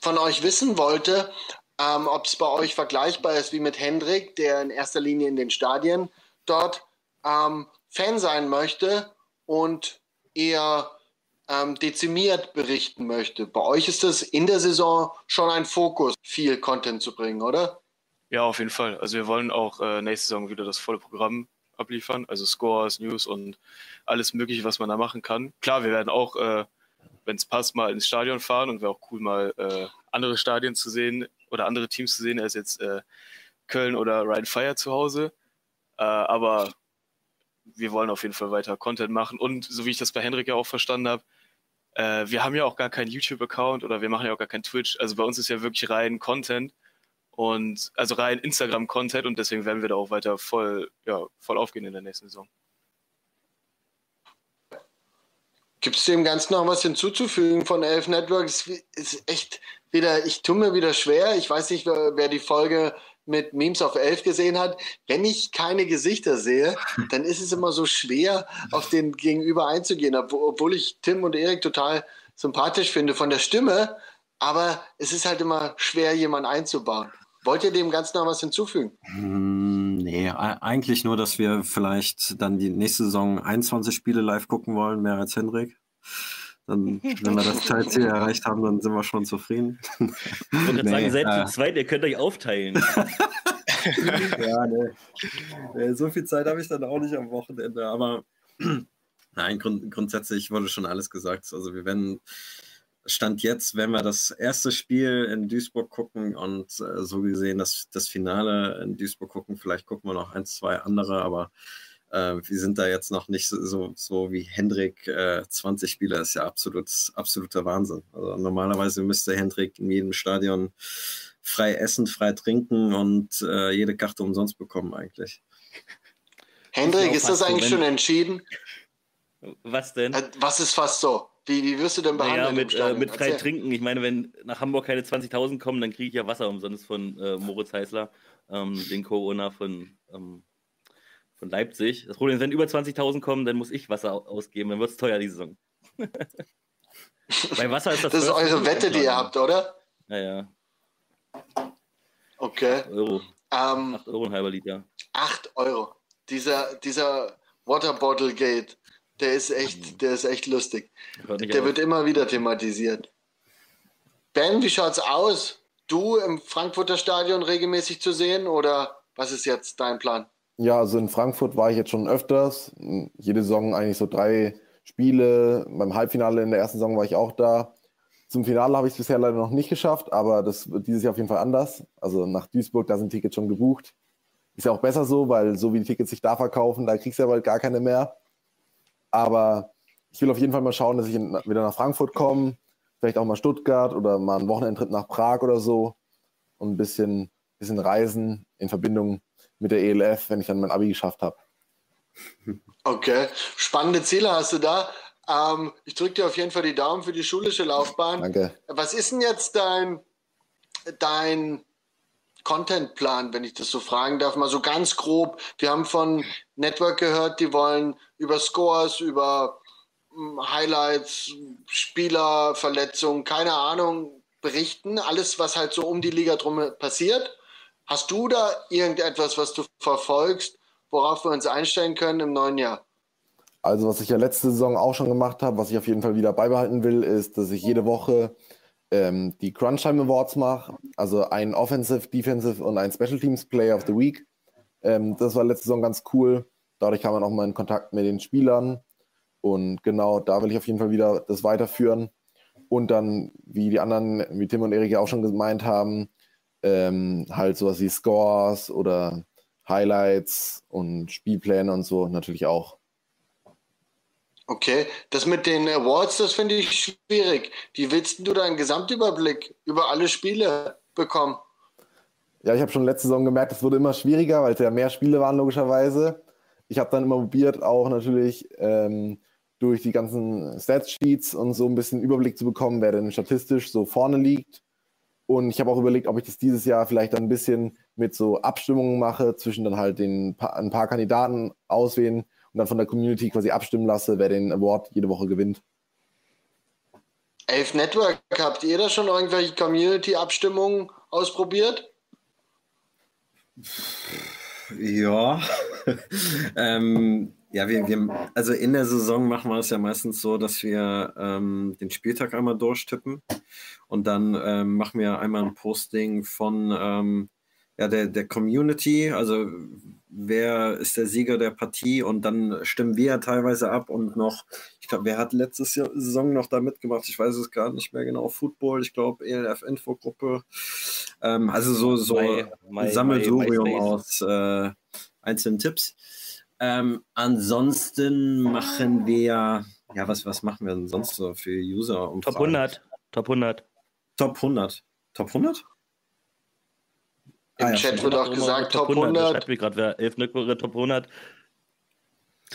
von euch wissen wollte, ähm, ob es bei euch vergleichbar ist wie mit Hendrik, der in erster Linie in den Stadien dort ähm, Fan sein möchte und eher ähm, dezimiert berichten möchte. Bei euch ist das in der Saison schon ein Fokus, viel Content zu bringen, oder? Ja, auf jeden Fall. Also wir wollen auch äh, nächste Saison wieder das volle Programm abliefern, also Scores, News und alles Mögliche, was man da machen kann. Klar, wir werden auch, äh, wenn es passt, mal ins Stadion fahren und wäre auch cool, mal äh, andere Stadien zu sehen oder andere Teams zu sehen, als jetzt äh, Köln oder Ryan Fire zu Hause. Äh, aber wir wollen auf jeden Fall weiter Content machen und so wie ich das bei Henrik ja auch verstanden habe, äh, wir haben ja auch gar keinen YouTube-Account oder wir machen ja auch gar keinen Twitch. Also bei uns ist ja wirklich rein Content und also rein Instagram-Content und deswegen werden wir da auch weiter voll, ja, voll aufgehen in der nächsten Saison. Gibt es dem Ganzen noch was hinzuzufügen von Elf Networks? Ist echt wieder, ich tue mir wieder schwer. Ich weiß nicht, wer, die Folge mit Memes auf 11 gesehen hat, wenn ich keine Gesichter sehe, dann ist es immer so schwer, auf den Gegenüber einzugehen, obwohl ich Tim und Erik total sympathisch finde von der Stimme, aber es ist halt immer schwer, jemanden einzubauen. Wollt ihr dem Ganzen noch was hinzufügen? Hm, nee, eigentlich nur, dass wir vielleicht dann die nächste Saison 21 Spiele live gucken wollen, mehr als Hendrik. Dann, wenn wir das Teilziel erreicht haben, dann sind wir schon zufrieden. Ich wollte nee, sagen, seid äh, zu zweit, ihr könnt euch aufteilen. ja, nee. So viel Zeit habe ich dann auch nicht am Wochenende, aber nein, grund, grundsätzlich wurde schon alles gesagt. Also wir werden Stand jetzt, wenn wir das erste Spiel in Duisburg gucken und äh, so gesehen das, das Finale in Duisburg gucken, vielleicht gucken wir noch ein, zwei andere, aber äh, wir sind da jetzt noch nicht so, so wie Hendrik. Äh, 20 Spieler ist ja absolut, absoluter Wahnsinn. Also normalerweise müsste Hendrik in jedem Stadion frei essen, frei trinken und äh, jede Karte umsonst bekommen eigentlich. Hendrik, ist das eigentlich schon entschieden? Was denn? Äh, was ist fast so? Wie, wie wirst du denn behandelt? Naja, mit, äh, mit frei Erzähl. trinken. Ich meine, wenn nach Hamburg keine 20.000 kommen, dann kriege ich ja Wasser umsonst von äh, Moritz Heißler, ähm, den Co-Owner von ähm, von Leipzig. Das Problem ist, wenn über 20.000 kommen, dann muss ich Wasser ausgeben. Dann wird es teuer die Saison. Bei Wasser ist das. Das ist eure Wette, die ihr habt, oder? Naja. Okay. 8 Euro. Ähm, 8 Euro ein halber Liter. 8 Euro. Dieser, dieser Waterbottle Gate, der ist echt, mhm. der ist echt lustig. Der auf. wird immer wieder thematisiert. Ben, wie schaut's aus? Du im Frankfurter Stadion regelmäßig zu sehen oder was ist jetzt dein Plan? Ja, also in Frankfurt war ich jetzt schon öfters. Jede Saison eigentlich so drei Spiele. Beim Halbfinale in der ersten Saison war ich auch da. Zum Finale habe ich es bisher leider noch nicht geschafft, aber das wird dieses Jahr auf jeden Fall anders. Also nach Duisburg, da sind Tickets schon gebucht. Ist ja auch besser so, weil so wie die Tickets sich da verkaufen, da kriegst du ja bald gar keine mehr. Aber ich will auf jeden Fall mal schauen, dass ich wieder nach Frankfurt komme, vielleicht auch mal Stuttgart oder mal einen Wochenendtrip nach Prag oder so und ein bisschen, bisschen reisen in Verbindung mit der ELF, wenn ich dann mein Abi geschafft habe. Okay, spannende Ziele hast du da. Ähm, ich drücke dir auf jeden Fall die Daumen für die schulische Laufbahn. Danke. Was ist denn jetzt dein, dein Contentplan, wenn ich das so fragen darf? Mal so ganz grob. Wir haben von Network gehört, die wollen über Scores, über hm, Highlights, Spieler, Verletzungen, keine Ahnung, berichten. Alles, was halt so um die Liga drum passiert. Hast du da irgendetwas, was du verfolgst, worauf wir uns einstellen können im neuen Jahr? Also, was ich ja letzte Saison auch schon gemacht habe, was ich auf jeden Fall wieder beibehalten will, ist, dass ich jede Woche ähm, die Crunchtime Awards mache. Also ein Offensive, Defensive und ein Special Teams Player of the Week. Ähm, das war letzte Saison ganz cool. Dadurch kam man auch mal in Kontakt mit den Spielern. Und genau, da will ich auf jeden Fall wieder das weiterführen. Und dann, wie die anderen, wie Tim und Erik ja auch schon gemeint haben, ähm, halt sowas wie Scores oder Highlights und Spielpläne und so natürlich auch. Okay, das mit den Awards, das finde ich schwierig. Wie willst du da einen Gesamtüberblick über alle Spiele bekommen? Ja, ich habe schon letzte Saison gemerkt, es wurde immer schwieriger, weil es ja mehr Spiele waren, logischerweise. Ich habe dann immer probiert, auch natürlich ähm, durch die ganzen Stats-Sheets und so ein bisschen Überblick zu bekommen, wer denn statistisch so vorne liegt. Und ich habe auch überlegt, ob ich das dieses Jahr vielleicht ein bisschen mit so Abstimmungen mache, zwischen dann halt den ein paar Kandidaten auswählen und dann von der Community quasi abstimmen lasse, wer den Award jede Woche gewinnt. Elf Network, habt ihr da schon irgendwelche Community-Abstimmungen ausprobiert? Ja. ähm, ja, wir, wir, also in der Saison machen wir es ja meistens so, dass wir ähm, den Spieltag einmal durchtippen und dann ähm, machen wir einmal ein Posting von ähm, ja, der, der Community, also wer ist der Sieger der Partie und dann stimmen wir ja teilweise ab und noch, ich glaube, wer hat letzte Saison noch da mitgemacht? Ich weiß es gar nicht mehr genau. Football, ich glaube, ELF-Infogruppe. Ähm, also so, so ein Sammelsurium aus äh, einzelnen Tipps. Ähm, ansonsten machen wir, ja, was, was machen wir denn sonst so für User? -Umfragen? Top 100. Top 100. Top 100. Top 100? Im ah, ja, Chat wird auch gesagt, Top 100. 100. Schreibt mir gerade, wer 11 Nückere Top 100.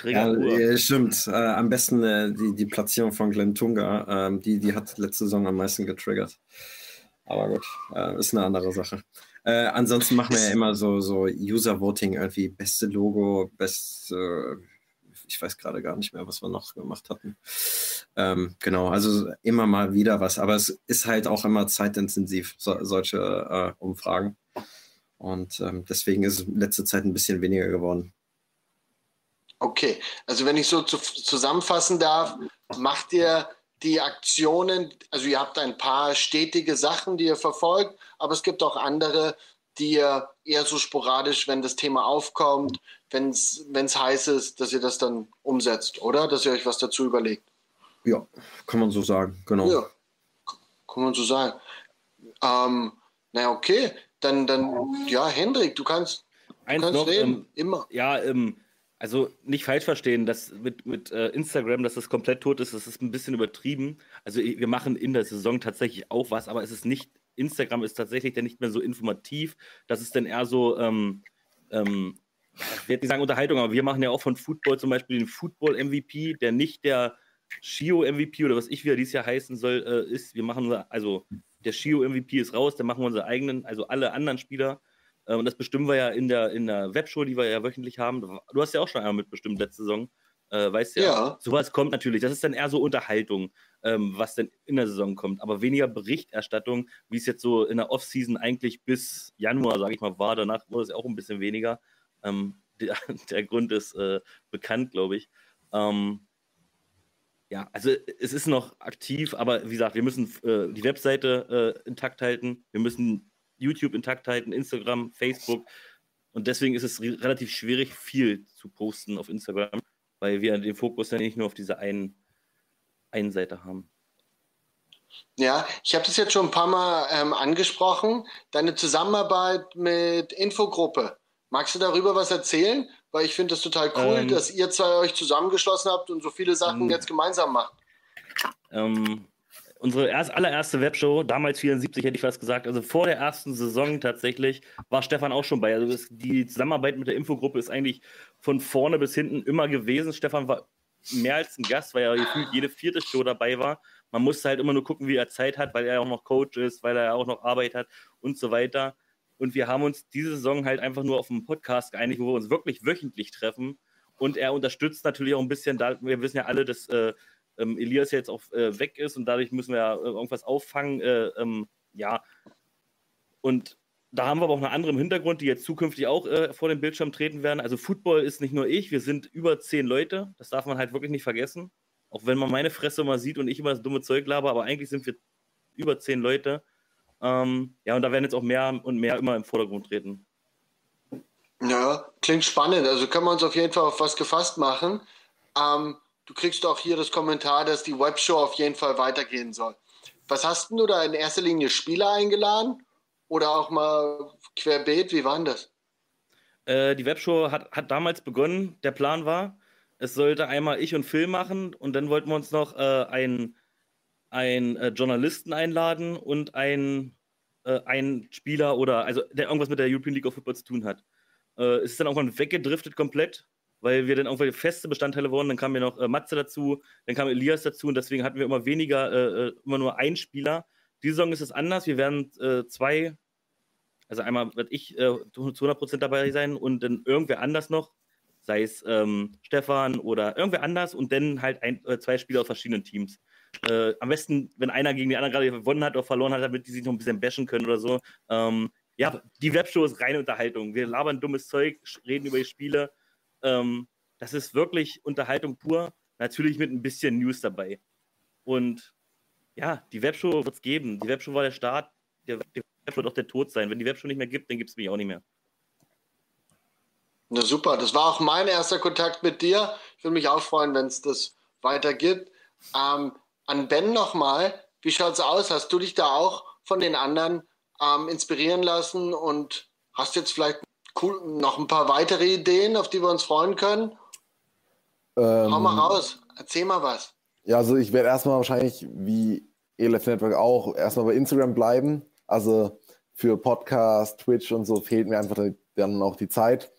Ja, ja, stimmt. Äh, am besten äh, die, die Platzierung von Glenn Tunga. Ähm, die, die hat letzte Saison am meisten getriggert. Aber gut, äh, ist eine andere Sache. Äh, ansonsten machen wir ja immer so, so User-Voting, irgendwie beste Logo, best, äh, ich weiß gerade gar nicht mehr, was wir noch gemacht hatten. Ähm, genau, also immer mal wieder was, aber es ist halt auch immer zeitintensiv, so, solche äh, Umfragen. Und ähm, deswegen ist es in letzter Zeit ein bisschen weniger geworden. Okay, also wenn ich so zu, zusammenfassen darf, macht ihr die Aktionen, also ihr habt ein paar stetige Sachen, die ihr verfolgt, aber es gibt auch andere, die ihr eher so sporadisch, wenn das Thema aufkommt, wenn es heiß ist, dass ihr das dann umsetzt, oder? Dass ihr euch was dazu überlegt. Ja, kann man so sagen, genau. Ja, kann man so sagen. Ähm, na okay, dann, dann, ja, Hendrik, du kannst, Eins kannst noch, reden, ähm, immer. Ja, ähm, also nicht falsch verstehen, dass mit, mit äh, Instagram, dass das komplett tot ist, das ist ein bisschen übertrieben. Also wir machen in der Saison tatsächlich auch was, aber es ist nicht, Instagram ist tatsächlich dann nicht mehr so informativ. Das ist dann eher so, ähm, ähm, ich werde nicht sagen Unterhaltung, aber wir machen ja auch von Football zum Beispiel den Football-MVP, der nicht der Shio-MVP oder was ich wieder dieses Jahr heißen soll, äh, ist. Wir machen, also der Shio-MVP ist raus, dann machen wir unsere eigenen, also alle anderen Spieler. Äh, und das bestimmen wir ja in der, in der Webshow, die wir ja wöchentlich haben. Du hast ja auch schon einmal mitbestimmt letzte Saison. Äh, weißt ja, ja, sowas kommt natürlich. Das ist dann eher so Unterhaltung, ähm, was denn in der Saison kommt. Aber weniger Berichterstattung, wie es jetzt so in der Offseason eigentlich bis Januar, sage ich mal, war. Danach wurde es auch ein bisschen weniger. Ähm, der, der, Grund ist äh, bekannt, glaube ich. Ähm, ja, also es ist noch aktiv, aber wie gesagt, wir müssen äh, die Webseite äh, intakt halten, wir müssen YouTube intakt halten, Instagram, Facebook. Und deswegen ist es relativ schwierig, viel zu posten auf Instagram, weil wir den Fokus ja nicht nur auf dieser einen, einen Seite haben. Ja, ich habe das jetzt schon ein paar Mal ähm, angesprochen. Deine Zusammenarbeit mit Infogruppe. Magst du darüber was erzählen? Weil ich finde es total cool, ähm, dass ihr zwei euch zusammengeschlossen habt und so viele Sachen ähm, jetzt gemeinsam macht. Ähm, unsere erst, allererste Webshow, damals 74 hätte ich was gesagt, also vor der ersten Saison tatsächlich, war Stefan auch schon bei. Also das, die Zusammenarbeit mit der Infogruppe ist eigentlich von vorne bis hinten immer gewesen. Stefan war mehr als ein Gast, weil er gefühlt jede vierte Show dabei war. Man musste halt immer nur gucken, wie er Zeit hat, weil er auch noch Coach ist, weil er auch noch Arbeit hat und so weiter. Und wir haben uns diese Saison halt einfach nur auf einen Podcast geeinigt, wo wir uns wirklich wöchentlich treffen. Und er unterstützt natürlich auch ein bisschen, da, wir wissen ja alle, dass äh, ähm, Elias jetzt auch äh, weg ist und dadurch müssen wir ja äh, irgendwas auffangen. Äh, ähm, ja. Und da haben wir aber auch eine andere im Hintergrund, die jetzt zukünftig auch äh, vor dem Bildschirm treten werden. Also Football ist nicht nur ich, wir sind über zehn Leute. Das darf man halt wirklich nicht vergessen. Auch wenn man meine Fresse mal sieht und ich immer das dumme Zeug laber, aber eigentlich sind wir über zehn Leute. Ähm, ja, und da werden jetzt auch mehr und mehr immer im Vordergrund treten. Ja, klingt spannend. Also können wir uns auf jeden Fall auf was gefasst machen. Ähm, du kriegst auch hier das Kommentar, dass die Webshow auf jeden Fall weitergehen soll. Was hast du da in erster Linie Spieler eingeladen? Oder auch mal querbeet? Wie war denn das? Äh, die Webshow hat, hat damals begonnen. Der Plan war, es sollte einmal ich und Phil machen und dann wollten wir uns noch äh, einen einen äh, Journalisten einladen und einen, äh, einen Spieler oder also der irgendwas mit der European League of Football zu tun hat. Äh, es ist dann irgendwann weggedriftet komplett, weil wir dann irgendwelche feste Bestandteile wurden. Dann kam ja noch äh, Matze dazu, dann kam Elias dazu und deswegen hatten wir immer weniger, äh, äh, immer nur einen Spieler. Diese Saison ist es anders. Wir werden zwei, also einmal werde ich zu 100% dabei sein und dann irgendwer anders noch. sei es ähm, Stefan oder irgendwer anders und dann halt ein, äh, zwei Spieler aus verschiedenen Teams. Äh, am besten, wenn einer gegen den anderen gerade gewonnen hat oder verloren hat, damit die sich noch ein bisschen bashen können oder so. Ähm, ja, die Webshow ist reine Unterhaltung. Wir labern dummes Zeug, reden über die Spiele. Ähm, das ist wirklich Unterhaltung pur. Natürlich mit ein bisschen News dabei. Und ja, die Webshow wird es geben. Die Webshow war der Start. Der, der Webshow wird auch der Tod sein. Wenn die Webshow nicht mehr gibt, dann gibt es mich auch nicht mehr. Na super, das war auch mein erster Kontakt mit dir. Ich würde mich auch freuen, wenn es das weitergibt. Ähm, an Ben nochmal, wie schaut es aus? Hast du dich da auch von den anderen ähm, inspirieren lassen und hast jetzt vielleicht cool, noch ein paar weitere Ideen, auf die wir uns freuen können? Ähm, Hau mal raus, erzähl mal was. Ja, also ich werde erstmal wahrscheinlich wie ELF Network auch erstmal bei Instagram bleiben. Also für Podcast, Twitch und so fehlt mir einfach dann auch die Zeit.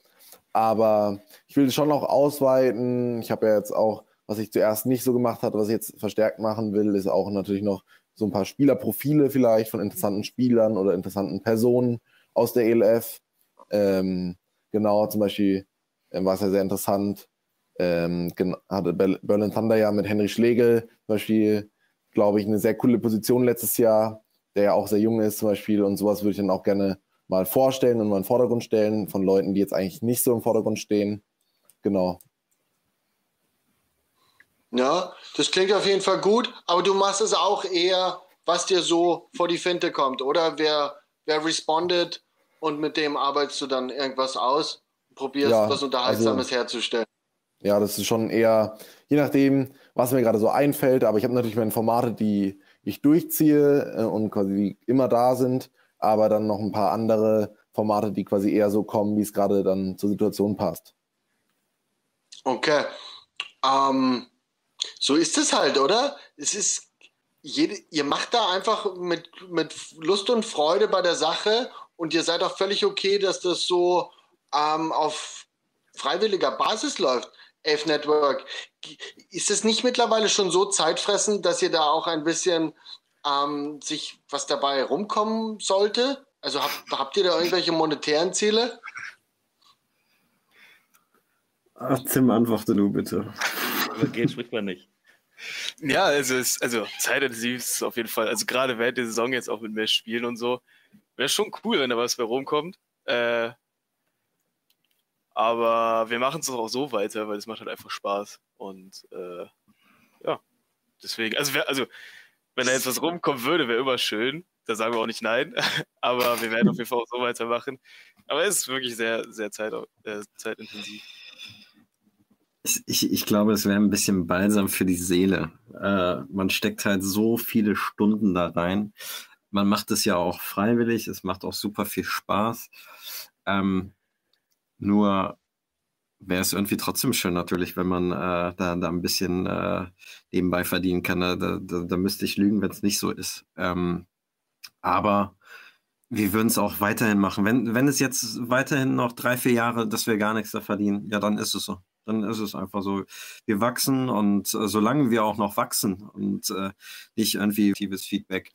Aber ich will schon noch ausweiten. Ich habe ja jetzt auch, was ich zuerst nicht so gemacht hatte, was ich jetzt verstärkt machen will, ist auch natürlich noch so ein paar Spielerprofile vielleicht von interessanten Spielern oder interessanten Personen aus der ELF. Ähm, genau, zum Beispiel ähm, war es ja sehr interessant. Ähm, hatte Berlin Thunder ja mit Henry Schlegel zum Beispiel, glaube ich, eine sehr coole Position letztes Jahr, der ja auch sehr jung ist zum Beispiel und sowas würde ich dann auch gerne mal vorstellen und mal in den Vordergrund stellen von Leuten, die jetzt eigentlich nicht so im Vordergrund stehen. Genau. Ja, das klingt auf jeden Fall gut, aber du machst es auch eher, was dir so vor die Finte kommt, oder? Wer, wer respondet und mit dem arbeitest du dann irgendwas aus, probierst ja, was Unterhaltsames also, herzustellen. Ja, das ist schon eher, je nachdem, was mir gerade so einfällt, aber ich habe natürlich meine Formate, die ich durchziehe äh, und quasi immer da sind aber dann noch ein paar andere Formate, die quasi eher so kommen, wie es gerade dann zur Situation passt. Okay. Ähm, so ist es halt, oder? Es ist, jede, ihr macht da einfach mit, mit Lust und Freude bei der Sache und ihr seid auch völlig okay, dass das so ähm, auf freiwilliger Basis läuft. Elf Network. Ist es nicht mittlerweile schon so zeitfressend, dass ihr da auch ein bisschen ähm, sich was dabei rumkommen sollte? Also habt, habt ihr da irgendwelche monetären Ziele? Ach, Tim, antworte du bitte. Geld spricht man nicht. Ja, also, es, also zeitintensiv ist auf jeden Fall. Also gerade während der Saison jetzt auch mit mehr Spielen und so. Wäre schon cool, wenn da was bei rumkommt. Äh, aber wir machen es auch so weiter, weil es macht halt einfach Spaß. Und äh, ja, deswegen, also, wär, also wenn da jetzt was rumkommen würde, wäre immer schön. Da sagen wir auch nicht nein. Aber wir werden auf jeden Fall auch so weitermachen. Aber es ist wirklich sehr, sehr zeit, äh, zeitintensiv. Ich, ich glaube, es wäre ein bisschen balsam für die Seele. Äh, man steckt halt so viele Stunden da rein. Man macht es ja auch freiwillig. Es macht auch super viel Spaß. Ähm, nur wäre es irgendwie trotzdem schön natürlich, wenn man äh, da, da ein bisschen äh, nebenbei verdienen kann. Da, da, da müsste ich lügen, wenn es nicht so ist. Ähm, aber wir würden es auch weiterhin machen. Wenn, wenn es jetzt weiterhin noch drei, vier Jahre, dass wir gar nichts da verdienen, ja, dann ist es so. Dann ist es einfach so. Wir wachsen und äh, solange wir auch noch wachsen und äh, nicht irgendwie tiefes Feedback,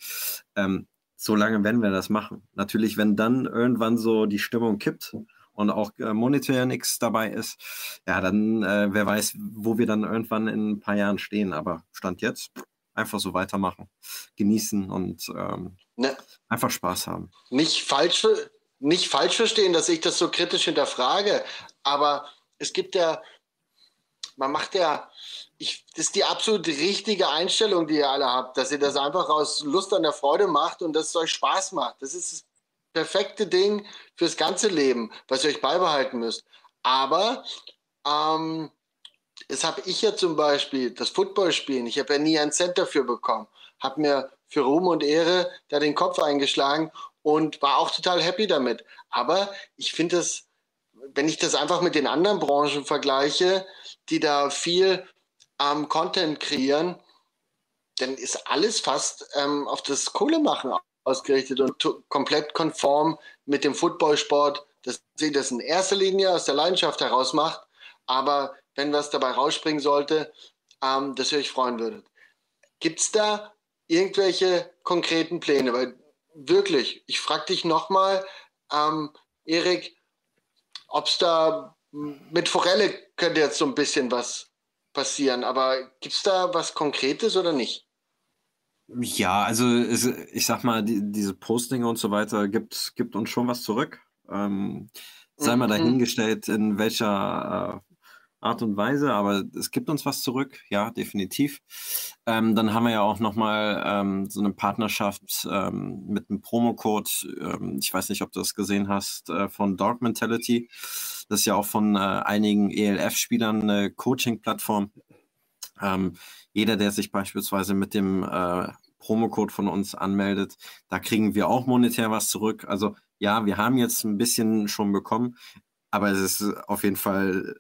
ähm, solange werden wir das machen. Natürlich, wenn dann irgendwann so die Stimmung kippt, und auch äh, monetär nichts dabei ist, ja, dann äh, wer weiß, wo wir dann irgendwann in ein paar Jahren stehen. Aber Stand jetzt einfach so weitermachen, genießen und ähm, ne. einfach Spaß haben. Nicht falsch, nicht falsch verstehen, dass ich das so kritisch hinterfrage, aber es gibt ja, man macht ja, ich, das ist die absolut richtige Einstellung, die ihr alle habt, dass ihr das einfach aus Lust an der Freude macht und dass es euch Spaß macht. Das ist das perfekte Ding fürs ganze Leben, was ihr euch beibehalten müsst. Aber ähm, das habe ich ja zum Beispiel, das Footballspielen, ich habe ja nie einen Cent dafür bekommen, habe mir für Ruhm und Ehre da den Kopf eingeschlagen und war auch total happy damit. Aber ich finde das, wenn ich das einfach mit den anderen Branchen vergleiche, die da viel ähm, Content kreieren, dann ist alles fast ähm, auf das Kohle machen ausgerichtet und komplett konform mit dem Footballsport, dass sie das in erster Linie aus der Leidenschaft heraus macht, aber wenn was dabei rausspringen sollte, ähm, dass ihr euch freuen würdet. Gibt es da irgendwelche konkreten Pläne? Weil wirklich, ich frage dich nochmal, ähm, Erik, ob es da mit Forelle könnte jetzt so ein bisschen was passieren, aber gibt es da was Konkretes oder nicht? Ja, also ich sag mal, die, diese Postinge und so weiter gibt, gibt uns schon was zurück. Ähm, sei mal Mhm. dahingestellt, in welcher äh, Art und Weise, aber es gibt uns was zurück, ja, definitiv. Ähm, dann haben wir ja auch nochmal ähm, so eine Partnerschaft ähm, mit einem Promocode, ähm, ich weiß nicht, ob du das gesehen hast, äh, von Dog Mentality. Das ist ja auch von äh, einigen ELF-Spielern eine Coaching-Plattform. Ähm, jeder, der sich beispielsweise mit dem äh, Promocode von uns anmeldet, da kriegen wir auch monetär was zurück. Also ja, wir haben jetzt ein bisschen schon bekommen, aber es ist auf jeden Fall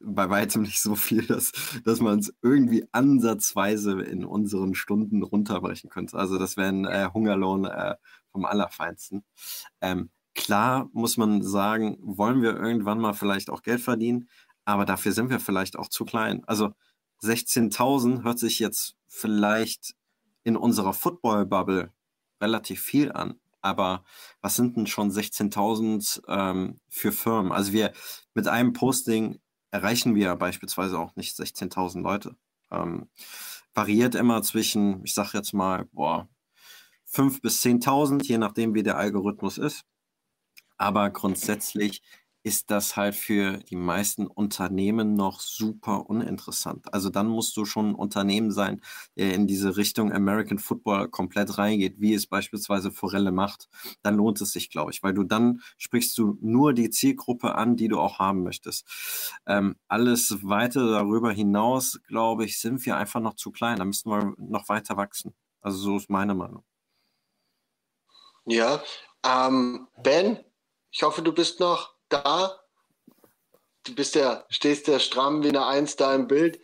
bei weitem nicht so viel, dass, dass man es irgendwie ansatzweise in unseren Stunden runterbrechen könnte. Also das wäre ein äh, Hungerlohn äh, vom Allerfeinsten. Ähm, klar muss man sagen, wollen wir irgendwann mal vielleicht auch Geld verdienen, aber dafür sind wir vielleicht auch zu klein. Also 16.000 hört sich jetzt vielleicht in unserer Football-Bubble relativ viel an. Aber was sind denn schon 16.000 ähm, für Firmen? Also wir mit einem Posting erreichen wir beispielsweise auch nicht 16.000 Leute. Ähm, variiert immer zwischen, ich sage jetzt mal, boah, 5.000 bis 10.000, je nachdem, wie der Algorithmus ist. Aber grundsätzlich ist das halt für die meisten Unternehmen noch super uninteressant. Also dann musst du schon ein Unternehmen sein, der in diese Richtung American Football komplett reingeht, wie es beispielsweise Forelle macht. Dann lohnt es sich, glaube ich, weil du dann sprichst du nur die Zielgruppe an, die du auch haben möchtest. Ähm, alles weiter darüber hinaus, glaube ich, sind wir einfach noch zu klein. Da müssen wir noch weiter wachsen. Also so ist meine Meinung. Ja, ähm, Ben, ich hoffe, du bist noch da. Du bist ja, stehst ja stramm wie eine Eins da im Bild.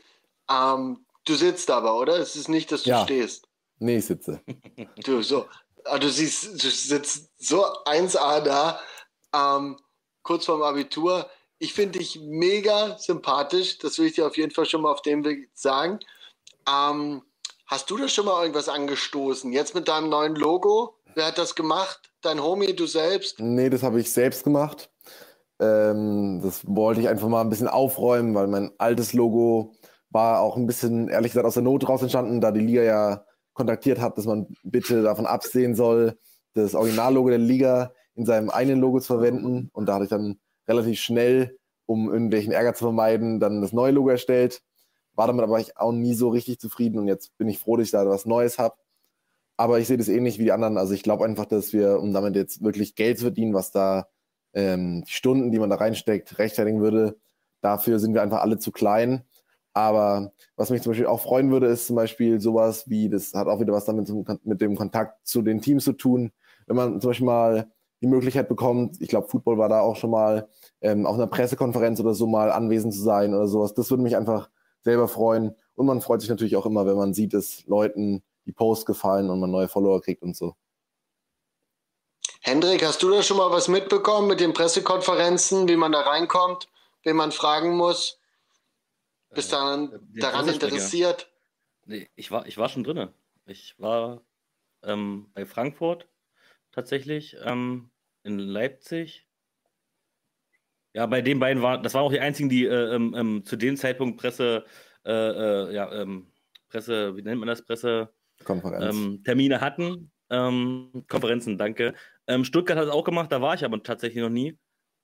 Ähm, du sitzt aber, oder? Es ist nicht, dass du Ja. stehst. Nee, ich sitze. Du, so, ah, du siehst, du sitzt so 1A da, ähm, kurz vorm Abitur. Ich finde dich mega sympathisch. Das will ich dir auf jeden Fall schon mal auf dem Weg sagen. Ähm, hast du da schon mal irgendwas angestoßen? Jetzt mit deinem neuen Logo? Wer hat das gemacht? Dein Homie, du selbst? Nee, das habe ich selbst gemacht. Ähm, das wollte ich einfach mal ein bisschen aufräumen, weil mein altes Logo war auch ein bisschen, ehrlich gesagt, aus der Not raus entstanden, da die Liga ja kontaktiert hat, dass man bitte davon absehen soll, das Originallogo der Liga in seinem eigenen Logo zu verwenden. Und da hatte ich dann relativ schnell, um irgendwelchen Ärger zu vermeiden, dann das neue Logo erstellt. War damit aber auch nie so richtig zufrieden und jetzt bin ich froh, dass ich da was Neues habe. Aber ich sehe das ähnlich wie die anderen. Also ich glaube einfach, dass wir, um damit jetzt wirklich Geld zu verdienen, was da ähm, die Stunden, die man da reinsteckt, rechtfertigen würde, dafür sind wir einfach alle zu klein. Aber was mich zum Beispiel auch freuen würde, ist zum Beispiel sowas wie, das hat auch wieder was damit zum, mit dem Kontakt zu den Teams zu tun. Wenn man zum Beispiel mal die Möglichkeit bekommt, ich glaube, Football war da auch schon mal, ähm, auf einer Pressekonferenz oder so mal anwesend zu sein oder sowas, das würde mich einfach selber freuen. Und man freut sich natürlich auch immer, wenn man sieht, dass Leuten die Posts gefallen und man neue Follower kriegt und so. Hendrik, hast du da schon mal was mitbekommen mit den Pressekonferenzen, wie man da reinkommt, wen man fragen muss? Bist daran, der daran interessiert? Nee, ich war, ich war schon drin. Ich war ähm, bei Frankfurt tatsächlich, ähm, in Leipzig. Ja, bei den beiden waren, das waren auch die einzigen, die äh, ähm, ähm, zu dem Zeitpunkt Presse, äh, äh, ja, ähm, Presse, wie nennt man das, Presse, Konferenz. ähm, Termine hatten. Ähm, Konferenzen, danke. Ähm, Stuttgart hat es auch gemacht, da war ich aber tatsächlich noch nie.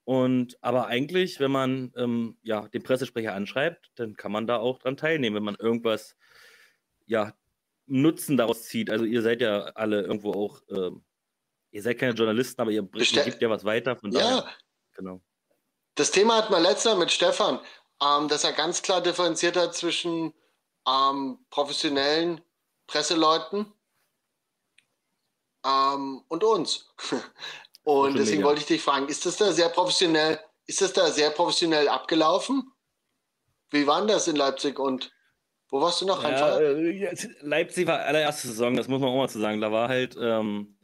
Und aber eigentlich, wenn man ähm, ja, den Pressesprecher anschreibt, dann kann man da auch dran teilnehmen, wenn man irgendwas ja, Nutzen daraus zieht. Also ihr seid ja alle irgendwo auch, ähm, ihr seid keine Journalisten, aber ihr, br- ihr Bestell- gebt ja was weiter. Von Ja. daher, genau. Das Thema hatten wir letztes Mal mit Stefan, ähm, dass er ganz klar differenziert hat zwischen ähm, professionellen Presseleuten ähm, und uns. Und deswegen wollte ich dich fragen, ist das da sehr professionell, ist das da sehr professionell abgelaufen? Wie war denn das in Leipzig und wo warst du noch? Ja, äh, Leipzig war allererste Saison, das muss man auch mal zu sagen. Da war halt, ähm,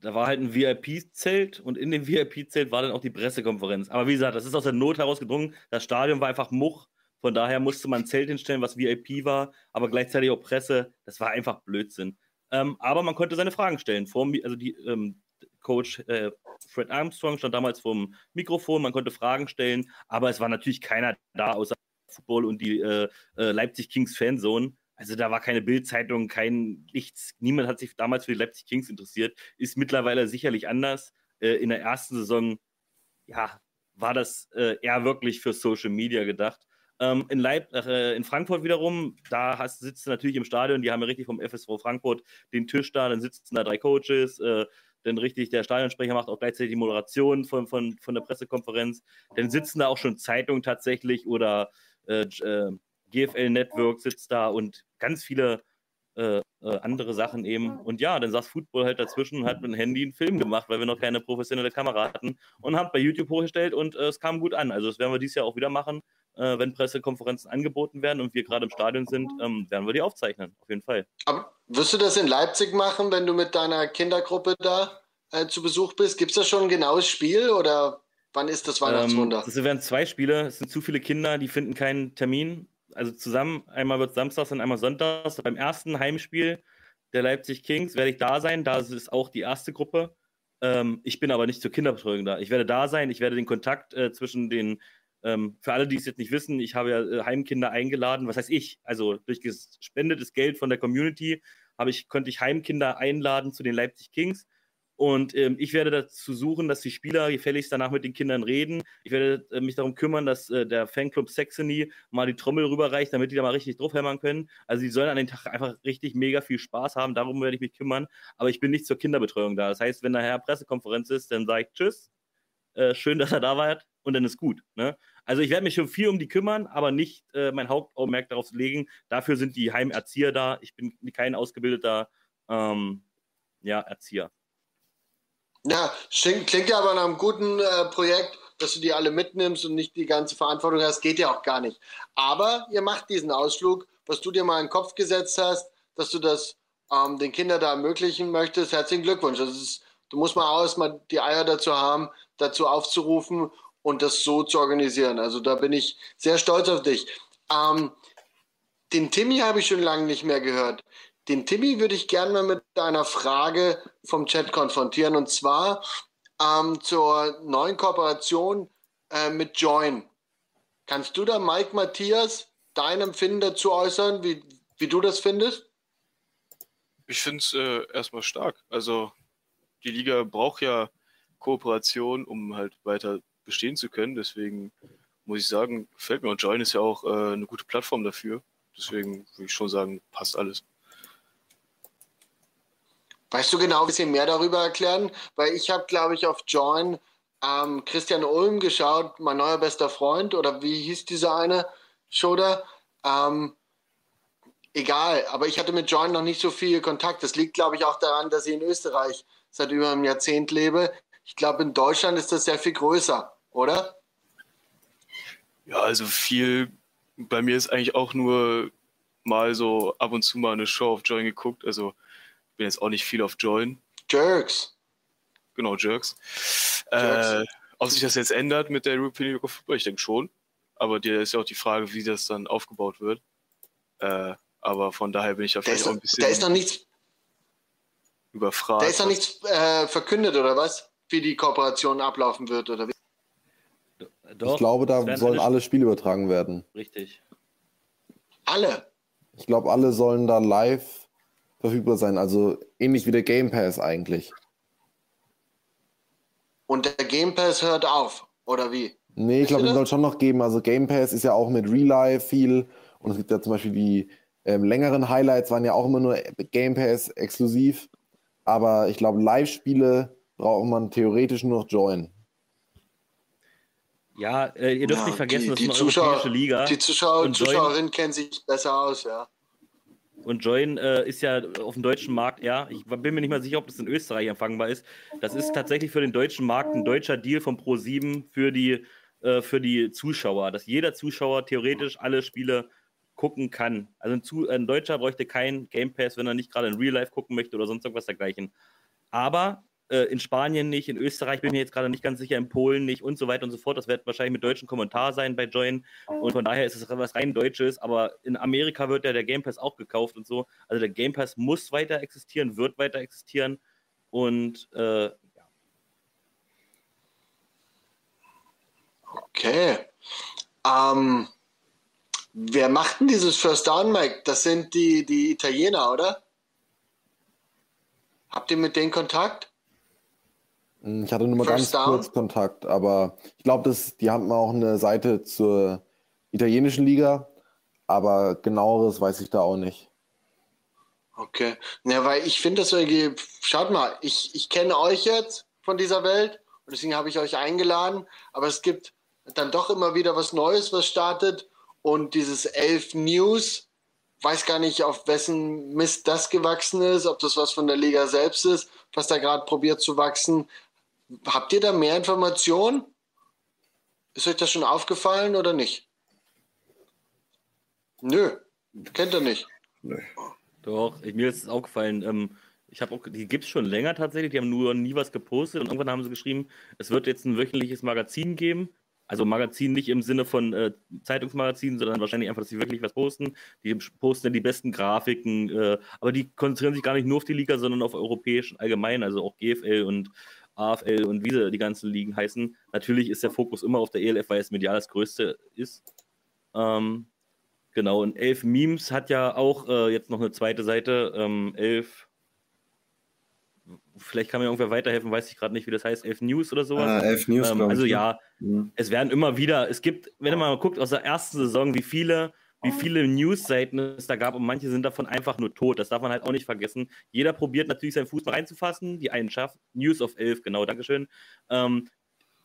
da war halt ein VIP-Zelt und in dem VIP-Zelt war dann auch die Pressekonferenz. Aber wie gesagt, das ist aus der Not herausgedrungen. Das Stadion war einfach Much. Von daher musste man ein Zelt hinstellen, was VIP war, aber gleichzeitig auch Presse. Das war einfach Blödsinn. Ähm, aber man konnte seine Fragen stellen. Vor, dem- also die ähm, Coach äh, Fred Armstrong stand damals vom Mikrofon, man konnte Fragen stellen, aber es war natürlich keiner da außer Football und die äh, äh, Leipzig Kings Fanzone. Also da war keine Bildzeitung, kein nichts. Niemand hat sich damals für die Leipzig Kings interessiert. Ist mittlerweile sicherlich anders. Äh, in der ersten Saison, ja, war das äh, eher wirklich für Social Media gedacht. Ähm, in, Leip äh, in Frankfurt wiederum, da hast, sitzt du natürlich im Stadion, die haben ja richtig vom FSV Frankfurt den Tisch da, dann sitzen da drei Coaches, äh, dann richtig der Stadionsprecher macht auch gleichzeitig die Moderation von, von, von der Pressekonferenz, dann sitzen da auch schon Zeitungen tatsächlich oder äh, äh GFL Network sitzt da und ganz viele äh, äh, andere Sachen eben. Und ja, dann saß Football halt dazwischen und hat mit dem Handy einen Film gemacht, weil wir noch keine professionelle Kamera hatten und haben bei YouTube hochgestellt und äh, es kam gut an. Also das werden wir dieses Jahr auch wieder machen. Äh, wenn Pressekonferenzen angeboten werden und wir gerade im Stadion sind, ähm, werden wir die aufzeichnen, auf jeden Fall. Aber wirst du das in Leipzig machen, wenn du mit deiner Kindergruppe da äh, zu Besuch bist? Gibt es da schon ein genaues Spiel oder wann ist das Weihnachtswunder? Ähm, das werden zwei Spiele, es sind zu viele Kinder, die finden keinen Termin also zusammen, einmal wird Samstags und einmal Sonntags. Beim ersten Heimspiel der Leipzig Kings werde ich da sein. Da ist auch die erste Gruppe. Ähm, ich bin aber nicht zur Kinderbetreuung da. Ich werde da sein. Ich werde den Kontakt äh, zwischen den, ähm, für alle, die es jetzt nicht wissen, ich habe ja äh, Heimkinder eingeladen. Was heißt ich? Also durch gespendetes Geld von der Community habe ich, konnte ich Heimkinder einladen zu den Leipzig Kings. Und ähm, ich werde dazu suchen, dass die Spieler gefälligst danach mit den Kindern reden. Ich werde äh, mich darum kümmern, dass äh, der Fanclub Saxony mal die Trommel rüberreicht, damit die da mal richtig draufhämmern können. Also die sollen an den Tag einfach richtig mega viel Spaß haben. Darum werde ich mich kümmern. Aber ich bin nicht zur Kinderbetreuung da. Das heißt, wenn nachher Pressekonferenz ist, dann sage ich Tschüss. Äh, schön, dass er da war und dann ist gut. Ne? Also ich werde mich schon viel um die kümmern, aber nicht äh, mein Hauptaugenmerk darauf legen. Dafür sind die Heimerzieher da. Ich bin kein ausgebildeter ähm, ja, Erzieher. Ja, klingt ja aber nach einem guten äh, Projekt, dass du die alle mitnimmst und nicht die ganze Verantwortung hast. Geht ja auch gar nicht. Aber ihr macht diesen Ausflug, was du dir mal in den Kopf gesetzt hast, dass du das ähm, den Kindern da ermöglichen möchtest. Herzlichen Glückwunsch. Das ist, du musst mal aus, mal die Eier dazu haben, dazu aufzurufen und das so zu organisieren. Also da bin ich sehr stolz auf dich. Ähm, den Timmy habe ich schon lange nicht mehr gehört. Den Timmy würde ich gerne mal mit einer Frage vom Chat konfrontieren und zwar ähm, zur neuen Kooperation äh, mit Join. Kannst du da, Mike Matthias, dein Empfinden dazu äußern, wie, wie du das findest? Ich finde es äh, erstmal stark. Also die Liga braucht ja Kooperation, um halt weiter bestehen zu können. Deswegen muss ich sagen, fällt mir und Join ist ja auch äh, eine gute Plattform dafür. Deswegen würde ich schon sagen, passt alles. Weißt du genau ein bisschen mehr darüber erklären? Weil ich habe, glaube ich, auf Join ähm, Christian Ulm geschaut, mein neuer bester Freund, oder wie hieß dieser eine da? Ähm, egal, aber ich hatte mit Join noch nicht so viel Kontakt. Das liegt, glaube ich, auch daran, dass ich in Österreich seit über einem Jahrzehnt lebe. Ich glaube, in Deutschland ist das sehr viel größer, oder? Ja, also viel. Bei mir ist eigentlich auch nur mal so ab und zu mal eine Show auf Join geguckt. Also bin jetzt auch nicht viel auf Join. Jerks. Genau, Jerks. Jerks. Äh, ob sich das jetzt ändert mit der European League of Football, ich denke schon. Aber dir ist ja auch die Frage, wie das dann aufgebaut wird. Äh, aber von daher bin ich da vielleicht auch ein bisschen. Da ist noch nichts. Überfragt. Da ist noch nichts äh, verkündet, oder was? Wie die Kooperation ablaufen wird, oder wie? Doch, ich glaube, da sollen alle Spiele übertragen werden. Richtig. Alle? Ich glaube, alle sollen da live verfügbar sein. Also ähnlich wie der Game Pass eigentlich. Und der Game Pass hört auf, oder wie? Nee, ich glaube, den soll schon noch geben. Also Game Pass ist ja auch mit Real Life viel. Und es gibt ja zum Beispiel die ähm, längeren Highlights, waren ja auch immer nur Game Pass exklusiv. Aber ich glaube, Live-Spiele braucht man theoretisch nur noch Join. Ja, äh, ihr dürft ja, nicht vergessen, die, das ist eine Zuschauer, europäische Liga. Die Zuschauer und Zuschauerinnen kennen sich besser aus, ja. Und Join äh, ist ja auf dem deutschen Markt, ja, ich bin mir nicht mal sicher, ob das in Österreich empfangbar ist. Das ist tatsächlich für den deutschen Markt ein deutscher Deal von Pro7 für die, äh, für die Zuschauer, dass jeder Zuschauer theoretisch alle Spiele gucken kann. Also ein, Zu ein Deutscher bräuchte kein Game Pass, wenn er nicht gerade in Real Life gucken möchte oder sonst irgendwas dergleichen. Aber äh, in Spanien nicht, in Österreich bin ich mir jetzt gerade nicht ganz sicher, in Polen nicht und so weiter und so fort. Das wird wahrscheinlich mit deutschen Kommentar sein bei Join. Und von daher ist es was rein Deutsches. Aber in Amerika wird ja der Game Pass auch gekauft und so. Also der Game Pass muss weiter existieren, wird weiter existieren. Und äh, ja. Okay. Ähm, wer macht denn dieses First Down, Mike? Das sind die, die Italiener, oder? Habt ihr mit denen Kontakt? Hm, Ich hatte nur mal First ganz Down? kurz Kontakt, aber ich glaube, die haben auch eine Seite zur italienischen Liga, aber genaueres weiß ich da auch nicht. Okay. Ja, weil ich finde das irgendwie, schaut mal, ich, ich kenne euch jetzt von dieser Welt und deswegen habe ich euch eingeladen, aber es gibt dann doch immer wieder was Neues, was startet und dieses Elf News, weiß gar nicht, auf wessen Mist das gewachsen ist, ob das was von der Liga selbst ist, was da gerade probiert zu wachsen. Habt ihr da mehr Informationen? Ist euch das schon aufgefallen oder nicht? Nö, kennt ihr nicht. Doch, ich, mir ist es aufgefallen. Ähm, ich habe auch, die gibt es schon länger tatsächlich. Die haben nur nie was gepostet und irgendwann haben sie geschrieben, es wird jetzt ein wöchentliches Magazin geben. Also Magazin nicht im Sinne von äh, Zeitungsmagazin, sondern wahrscheinlich einfach, dass sie wirklich was posten. Die posten dann die besten Grafiken, äh, aber die konzentrieren sich gar nicht nur auf die Liga, sondern auf europäisch allgemein, also auch GFL und AFL und wie sie die ganzen Ligen heißen. Natürlich ist der Fokus immer auf der ELF, weil es medial das größte ist. Ähm, genau, und Elf Memes hat ja auch äh, jetzt noch eine zweite Seite. Ähm, Elf, vielleicht kann mir irgendwer weiterhelfen, weiß ich gerade nicht, wie das heißt. Elf News oder sowas. Ah, Elf News, ähm, Also ne? ja, Mhm. es werden immer wieder, es gibt, wenn man mal guckt aus der ersten Saison, wie viele, wie viele News-Seiten es da gab und manche sind davon einfach nur tot. Das darf man halt auch nicht vergessen. Jeder probiert natürlich seinen Fußball reinzufassen, die einen schafft. News of 11, genau, Dankeschön. Ähm,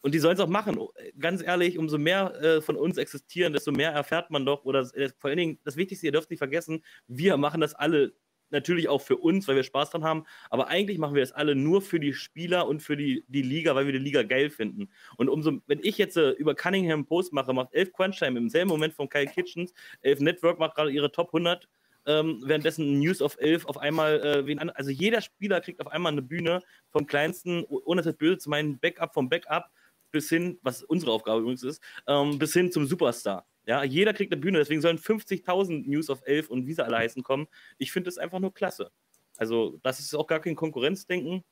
und die sollen es auch machen. Ganz ehrlich, umso mehr äh, von uns existieren, desto mehr erfährt man doch. Oder äh, vor allen Dingen, das Wichtigste, ihr dürft nicht vergessen, wir machen das alle natürlich auch für uns, weil wir Spaß dran haben. Aber eigentlich machen wir das alle nur für die Spieler und für die, die Liga, weil wir die Liga geil finden. Und umso, wenn ich jetzt äh, über Cunningham Post mache, macht Elf Crunchtime im selben Moment von Kyle Kitchens, Elf Network macht gerade ihre Top 100 ähm, währenddessen News of 11 auf einmal äh, wen also jeder Spieler kriegt auf einmal eine Bühne vom kleinsten, ohne das böse zu meinen, Backup vom Backup bis hin, was unsere Aufgabe übrigens ist, ähm, bis hin zum Superstar. Ja, jeder kriegt eine Bühne, deswegen sollen 50.000 News of 11 und wie sie alle heißen kommen. Ich finde das einfach nur klasse. Also, das ist auch gar kein Konkurrenzdenken,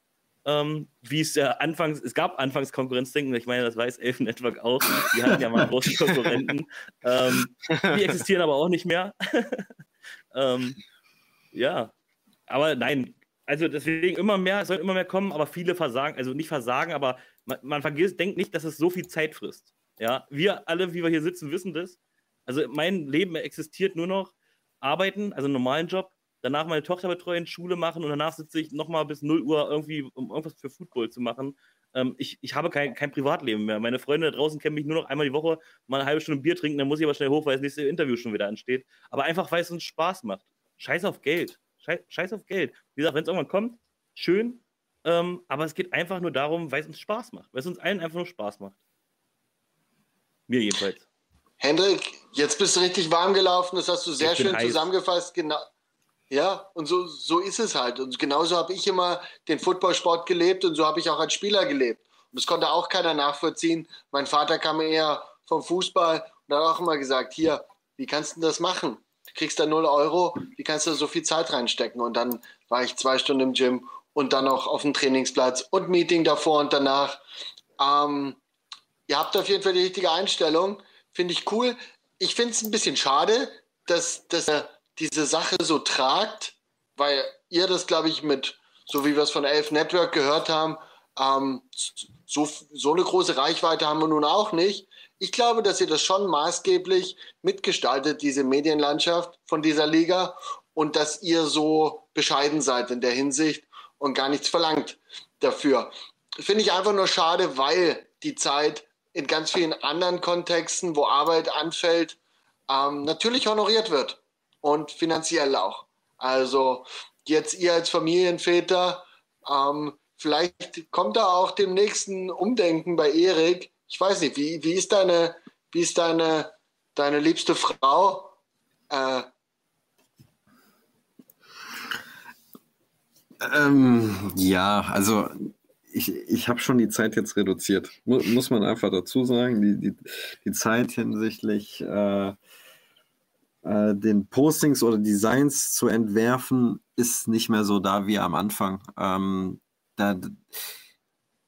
ähm, wie es ja anfangs, es gab anfangs Konkurrenzdenken, ich meine, das weiß Elf Network auch, die hatten ja mal große Konkurrenten, ähm, die existieren aber auch nicht mehr. ähm, ja, aber nein, also deswegen immer mehr, es sollen immer mehr kommen, aber viele versagen, also nicht versagen, aber man, man vergisst, denkt nicht, dass es so viel Zeit frisst. Ja, wir alle, wie wir hier sitzen, wissen das. Also mein Leben existiert nur noch arbeiten, also einen normalen Job, danach meine Tochter betreuen, Schule machen und danach sitze ich nochmal bis 0 Uhr irgendwie, um irgendwas für Football zu machen. Ähm, ich, ich habe kein, kein Privatleben mehr. Meine Freunde da draußen kennen mich nur noch einmal die Woche, mal eine halbe Stunde Bier trinken, dann muss ich aber schnell hoch, weil das nächste Interview schon wieder ansteht. Aber einfach, weil es uns Spaß macht. Scheiß auf Geld. Scheiß, Scheiß auf Geld. Wie gesagt, wenn es irgendwann kommt, schön. Ähm, aber es geht einfach nur darum, weil es uns Spaß macht. Weil es uns allen einfach nur Spaß macht. Mir jedenfalls. Hendrik, jetzt bist du richtig warm gelaufen, das hast du sehr schön heiß. zusammengefasst. Genau. Ja, und so, so ist es halt. Und genauso habe ich immer den Footballsport gelebt und so habe ich auch als Spieler gelebt. Und das konnte auch keiner nachvollziehen. Mein Vater kam eher vom Fußball und hat auch immer gesagt, hier, wie kannst du das machen? Du kriegst da 0 Euro, wie kannst du da so viel Zeit reinstecken? Und dann war ich zwei Stunden im Gym und dann noch auf dem Trainingsplatz und Meeting davor und danach. Ähm, ihr habt auf jeden Fall die richtige Einstellung. Finde ich cool. Ich finde es ein bisschen schade, dass, dass ihr diese Sache so tragt, weil ihr das, glaube ich, mit, so wie wir es von Elf Network gehört haben, ähm, so, so eine große Reichweite haben wir nun auch nicht. Ich glaube, dass ihr das schon maßgeblich mitgestaltet, diese Medienlandschaft von dieser Liga, und dass ihr so bescheiden seid in der Hinsicht und gar nichts verlangt dafür. Finde ich einfach nur schade, weil die Zeit in ganz vielen anderen Kontexten, wo Arbeit anfällt, ähm, natürlich honoriert wird und finanziell auch. Also jetzt ihr als Familienväter, ähm, vielleicht kommt da auch dem nächsten Umdenken bei Erik. Ich weiß nicht, wie, wie ist deine, wie ist deine, deine liebste Frau? Äh, Ähm, ja, also ich, ich habe schon die Zeit jetzt reduziert. Mu muss man einfach dazu sagen. Die, die, die Zeit hinsichtlich äh, äh, den Postings oder Designs zu entwerfen, ist nicht mehr so da wie am Anfang. Ähm, da,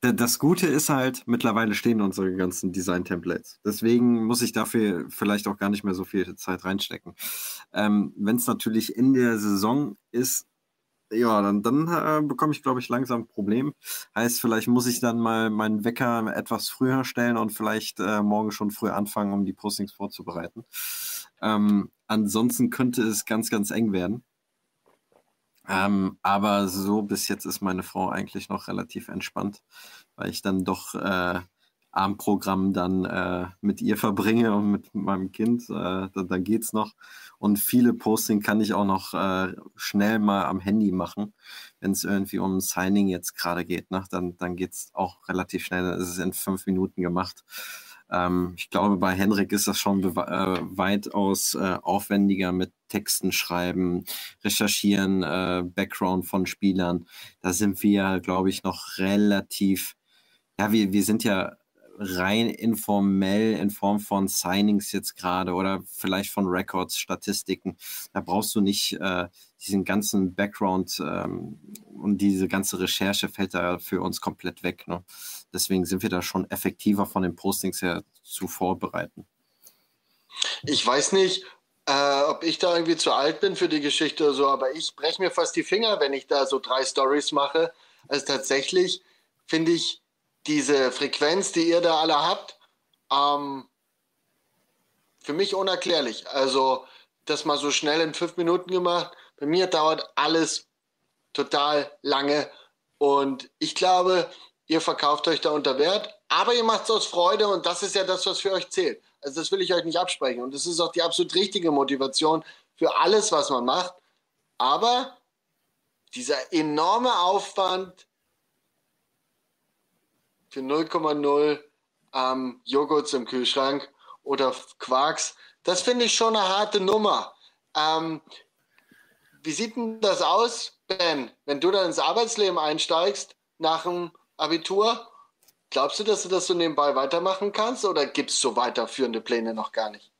Das Gute ist halt, mittlerweile stehen unsere ganzen Design-Templates. Deswegen muss ich dafür vielleicht auch gar nicht mehr so viel Zeit reinstecken. Ähm, Wenn es natürlich in der Saison ist, ja, dann, dann äh, bekomme ich, glaube ich, langsam ein Problem. Heißt, vielleicht muss ich dann mal meinen Wecker etwas früher stellen und vielleicht äh, morgen schon früh anfangen, um die Postings vorzubereiten. Ähm, ansonsten könnte es ganz, ganz eng werden. Ähm, aber so bis jetzt ist meine Frau eigentlich noch relativ entspannt, weil ich dann doch äh, Abendprogramm dann äh, mit ihr verbringe und mit meinem Kind. Äh, dann, dann geht's noch. Und viele Posting kann ich auch noch äh, schnell mal am Handy machen, wenn es irgendwie um Signing jetzt gerade geht. Ne? Dann, dann geht's auch relativ schnell. Es ist in fünf Minuten gemacht. Ähm, ich glaube, bei Henrik ist das schon äh, weitaus äh, aufwendiger mit Texten schreiben, recherchieren, äh, Background von Spielern. Da sind wir, glaube ich, noch relativ, ja, wir, wir sind ja rein informell in Form von Signings jetzt gerade oder vielleicht von Records, Statistiken. Da brauchst du nicht äh, diesen ganzen Background ähm, und diese ganze Recherche fällt da für uns komplett weg. Ne? Deswegen sind wir da schon effektiver von den Postings her zu vorbereiten. Ich weiß nicht, äh, ob ich da irgendwie zu alt bin für die Geschichte oder so, aber ich breche mir fast die Finger, wenn ich da so drei Stories mache. Also tatsächlich finde ich diese Frequenz, die ihr da alle habt, ähm, für mich unerklärlich. Also das mal so schnell in fünf Minuten gemacht. Bei mir dauert alles total lange und ich glaube, ihr verkauft euch da unter Wert, aber ihr macht es aus Freude und das ist ja das, was für euch zählt. Also das will ich euch nicht absprechen und das ist auch die absolut richtige Motivation für alles, was man macht. Aber dieser enorme Aufwand für 0,0 ähm, Joghurts im Kühlschrank oder Quarks, das finde ich schon eine harte Nummer. Ähm, wie sieht denn das aus, Ben, wenn du dann ins Arbeitsleben einsteigst nach dem Abitur? Glaubst du, dass du das so nebenbei weitermachen kannst oder gibt es so weiterführende Pläne noch gar nicht?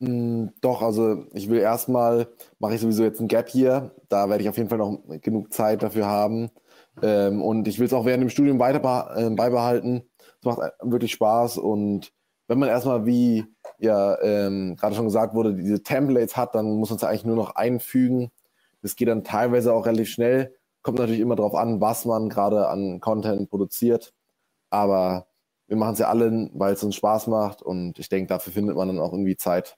Mm, doch, also ich will erstmal, mache ich sowieso jetzt ein Gap hier. Da werde ich auf jeden Fall noch genug Zeit dafür haben. Ähm, und ich will es auch während dem Studium weiter äh, beibehalten. Es macht wirklich Spaß und wenn man erstmal, wie ja ähm, gerade schon gesagt wurde, diese Templates hat, dann muss man es eigentlich nur noch einfügen. Das geht dann teilweise auch relativ schnell. Kommt natürlich immer darauf an, was man gerade an Content produziert. Aber wir machen es ja alle, weil es uns Spaß macht und ich denke, dafür findet man dann auch irgendwie Zeit.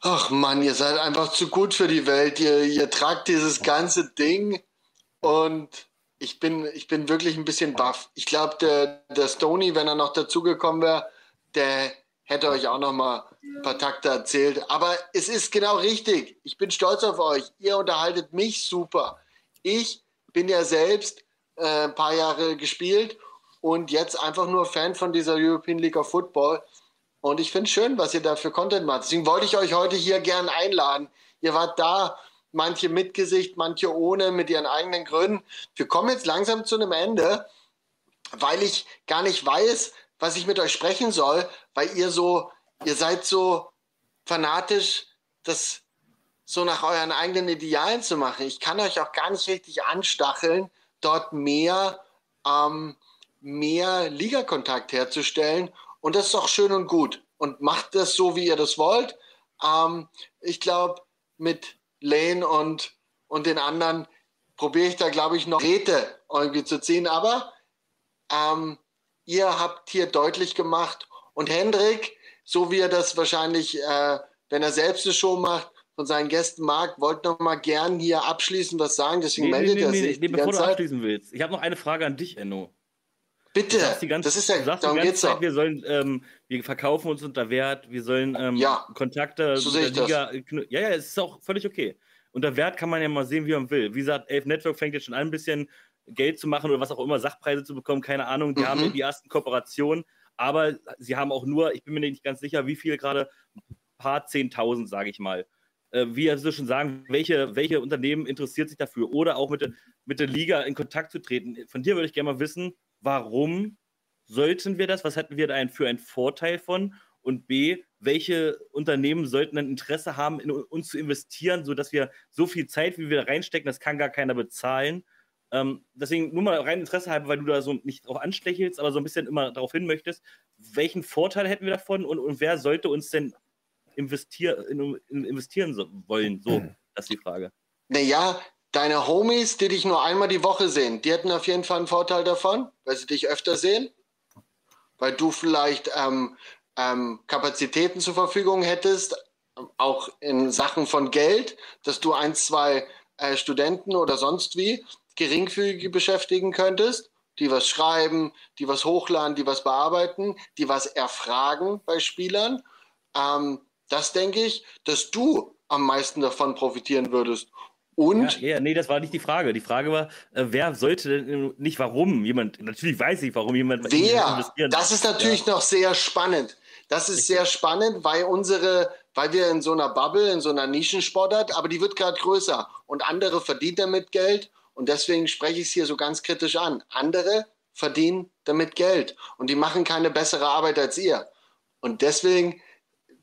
Ach Mann, ihr seid einfach zu gut für die Welt. Ihr, ihr tragt dieses ganze Ding und ich bin, ich bin wirklich ein bisschen baff. Ich glaube, der, der Stony, wenn er noch dazugekommen wäre, der hätte euch auch noch mal ein paar Takte erzählt. Aber es ist genau richtig. Ich bin stolz auf euch. Ihr unterhaltet mich super. Ich bin ja selbst äh, ein paar Jahre gespielt und jetzt einfach nur Fan von dieser European League of Football. Und ich finde es schön, was ihr da für Content macht. Deswegen wollte ich euch heute hier gern einladen. Ihr wart da, manche mit Gesicht, manche ohne, mit ihren eigenen Gründen. Wir kommen jetzt langsam zu einem Ende, weil ich gar nicht weiß, was ich mit euch sprechen soll, weil ihr so, ihr seid so fanatisch, das so nach euren eigenen Idealen zu machen. Ich kann euch auch gar nicht richtig anstacheln, dort mehr, ähm, mehr Ligakontakt herzustellen und das ist auch schön und gut. Und macht das so, wie ihr das wollt. Ähm, ich glaube, mit Lane und, und den anderen probiere ich da, glaube ich, noch Räte irgendwie zu ziehen. Aber ähm, ihr habt hier deutlich gemacht und Hendrik, so wie er das wahrscheinlich, äh, wenn er selbst eine Show macht, von seinen Gästen mag, wollte noch mal gern hier abschließend was sagen, deswegen nee, meldet nee, er sich. Nee, nee, bevor du abschließen willst, ich habe noch eine Frage an dich, Enno. Bitte, ganze, das ist ja, darum geht's Zeit, wir sollen, ähm, wir verkaufen uns unter Wert, wir sollen ähm, ja, Kontakte so der Liga, ja, ja, es ist auch völlig okay. Unter Wert kann man ja mal sehen, wie man will. Wie gesagt, Elf Network fängt jetzt schon an, ein bisschen Geld zu machen oder was auch immer, Sachpreise zu bekommen, keine Ahnung. Die mhm. haben die ersten Kooperationen, aber sie haben auch nur, ich bin mir nicht ganz sicher, wie viel gerade, ein paar Zehntausend, sage ich mal. Äh, wie also schon sagen, welche, welche Unternehmen interessiert sich dafür oder auch mit, mit der Liga in Kontakt zu treten. Von dir würde ich gerne mal wissen, warum sollten wir das? Was hätten wir da für einen Vorteil von? Und B, welche Unternehmen sollten ein Interesse haben, in uns zu investieren, sodass wir so viel Zeit, wie wir da reinstecken, das kann gar keiner bezahlen, Ähm, deswegen nur mal rein Interesse halber, weil du da so nicht drauf anstechelst, aber so ein bisschen immer darauf hin möchtest. Welchen Vorteil hätten wir davon und, und wer sollte uns denn investier, in, in, investieren so, wollen? So, das ist die Frage. Naja, deine Homies, die dich nur einmal die Woche sehen, die hätten auf jeden Fall einen Vorteil davon, weil sie dich öfter sehen, weil du vielleicht ähm, ähm, Kapazitäten zur Verfügung hättest, auch in Sachen von Geld, dass du ein, zwei äh, Studenten oder sonst wie geringfügig beschäftigen könntest, die was schreiben, die was hochladen, die was bearbeiten, die was erfragen bei Spielern. Ähm, das denke ich, dass du am meisten davon profitieren würdest. Und? Ja, ja, nee, das war nicht die Frage. Die Frage war, äh, wer sollte denn nicht warum jemand, natürlich weiß ich, warum jemand wer? investieren Das ist natürlich ja. noch sehr spannend. Das ist sehr spannend, weil unsere, weil wir in so einer Bubble, in so einer Nischensportart, aber die wird gerade größer und andere verdienen damit Geld und deswegen spreche ich es hier so ganz kritisch an. Andere verdienen damit Geld und die machen keine bessere Arbeit als ihr. Und deswegen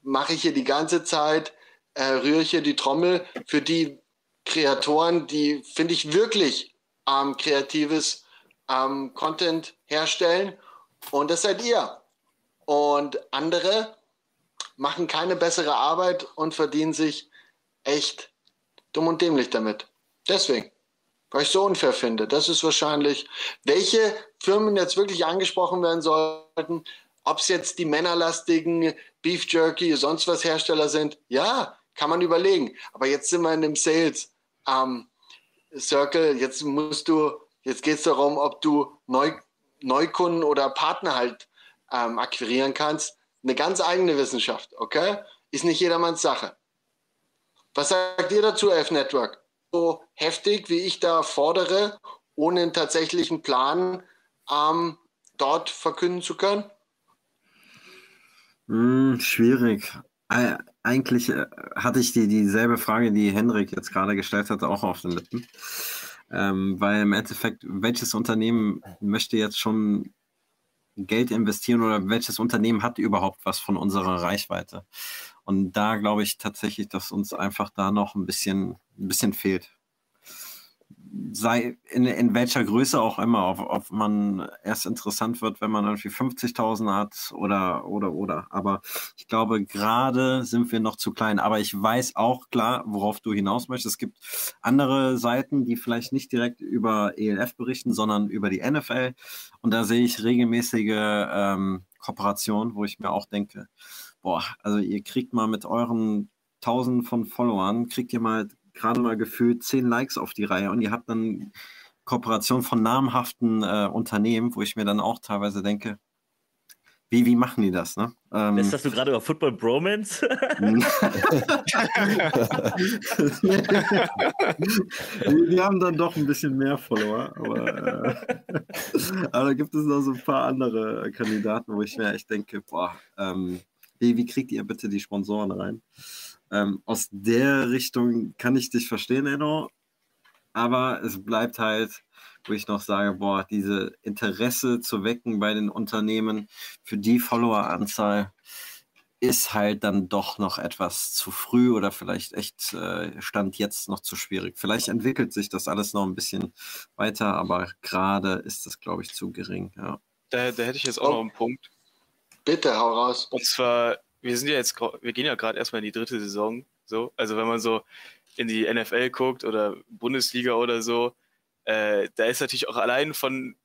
mache ich hier die ganze Zeit, äh, rühre ich hier die Trommel für die Kreatoren, die, finde ich, wirklich ähm, kreatives ähm, Content herstellen. Und das seid ihr. Und andere machen keine bessere Arbeit und verdienen sich echt dumm und dämlich damit. Deswegen weil ich so unfair finde. Das ist wahrscheinlich, welche Firmen jetzt wirklich angesprochen werden sollten, ob es jetzt die männerlastigen Beef Jerky, sonst was Hersteller sind, ja, kann man überlegen. Aber jetzt sind wir in dem Sales ähm, Circle. Jetzt musst du, jetzt geht es darum, ob du Neu, Neukunden oder Partner halt ähm, akquirieren kannst. Eine ganz eigene Wissenschaft, okay? Ist nicht jedermanns Sache. Was sagt ihr dazu, F-Network? so heftig, wie ich da fordere, ohne einen tatsächlichen Plan ähm, dort verkünden zu können? Hm, schwierig. Eigentlich äh, hatte ich die, dieselbe Frage, die Henrik jetzt gerade gestellt hat, auch auf den Lippen. Ähm, weil im Endeffekt, welches Unternehmen möchte jetzt schon Geld investieren oder welches Unternehmen hat überhaupt was von unserer Reichweite? Und da glaube ich tatsächlich, dass uns einfach da noch ein bisschen, ein bisschen fehlt. Sei in, in welcher Größe auch immer, ob, ob man erst interessant wird, wenn man irgendwie 50.000 hat oder, oder, oder. Aber ich glaube, gerade sind wir noch zu klein. Aber ich weiß auch klar, worauf du hinaus möchtest. Es gibt andere Seiten, die vielleicht nicht direkt über ELF berichten, sondern über die NFL. Und da sehe ich regelmäßige ähm, Kooperationen, wo ich mir auch denke, boah, also ihr kriegt mal mit euren Tausenden von Followern, kriegt ihr mal gerade mal gefühlt zehn Likes auf die Reihe und ihr habt dann Kooperation von namhaften äh, Unternehmen, wo ich mir dann auch teilweise denke, wie, wie machen die das? Ne? Ähm, Lässt das du gerade über Football Bromance? die, die, haben dann doch ein bisschen mehr Follower, aber, äh, aber da gibt es noch so ein paar andere Kandidaten, wo ich mir echt denke, boah, ähm, wie, wie kriegt ihr bitte die Sponsoren rein? Ähm, aus der Richtung kann ich dich verstehen, Enno, aber es bleibt halt, wo ich noch sage, boah, diese Interesse zu wecken bei den Unternehmen für die Followeranzahl ist halt dann doch noch etwas zu früh oder vielleicht echt äh, Stand jetzt noch zu schwierig. Vielleicht entwickelt sich das alles noch ein bisschen weiter, aber gerade ist das, glaube ich, zu gering. Ja. Da, da hätte ich jetzt auch oh. noch einen Punkt. Bitte, hau raus. Und zwar, wir sind ja jetzt, wir gehen ja gerade erstmal in die dritte Saison. So, also wenn man so in die NFL guckt oder Bundesliga oder so, äh, da ist natürlich auch allein von,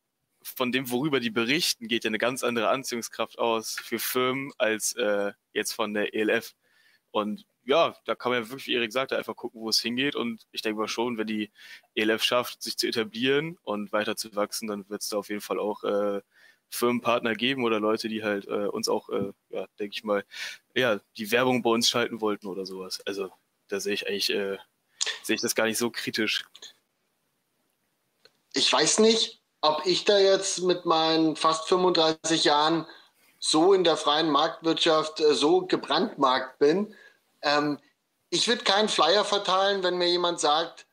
von dem, worüber die berichten, geht ja eine ganz andere Anziehungskraft aus für Firmen als äh, jetzt von der ELF. Und ja, da kann man ja wirklich, wie Erik sagte, einfach gucken, wo es hingeht. Und ich denke mal schon, wenn die ELF schafft, sich zu etablieren und weiter zu wachsen, dann wird es da auf jeden Fall auch äh, Firmenpartner geben oder Leute, die halt äh, uns auch, äh, ja, denke ich mal, ja, die Werbung bei uns schalten wollten oder sowas. Also da sehe ich eigentlich, äh, sehe ich das gar nicht so kritisch. Ich weiß nicht, ob ich da jetzt mit meinen fast 35 Jahren so in der freien Marktwirtschaft äh, so gebrandmarkt bin. Ähm, ich würde keinen Flyer verteilen, wenn mir jemand sagt,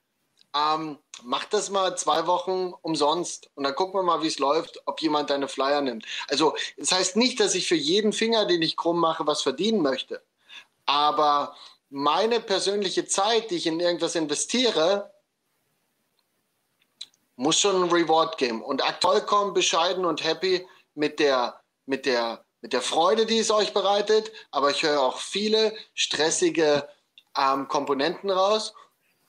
ähm, mach das mal zwei Wochen umsonst und dann gucken wir mal, wie es läuft, ob jemand deine Flyer nimmt. Also, das heißt nicht, dass ich für jeden Finger, den ich krumm mache, was verdienen möchte. Aber meine persönliche Zeit, die ich in irgendwas investiere, muss schon ein Reward geben. Und aktuell vollkommen bescheiden und happy mit der, mit der, mit der Freude, die es euch bereitet. Aber ich höre auch viele stressige ähm, Komponenten raus.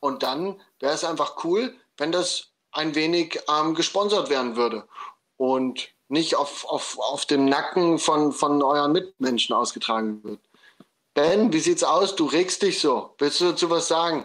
Und dann wäre es einfach cool, wenn das ein wenig ähm, gesponsert werden würde. Und nicht auf, auf, auf dem Nacken von, von euren Mitmenschen ausgetragen wird. Ben, wie sieht's aus? Du regst dich so. Willst du dazu was sagen?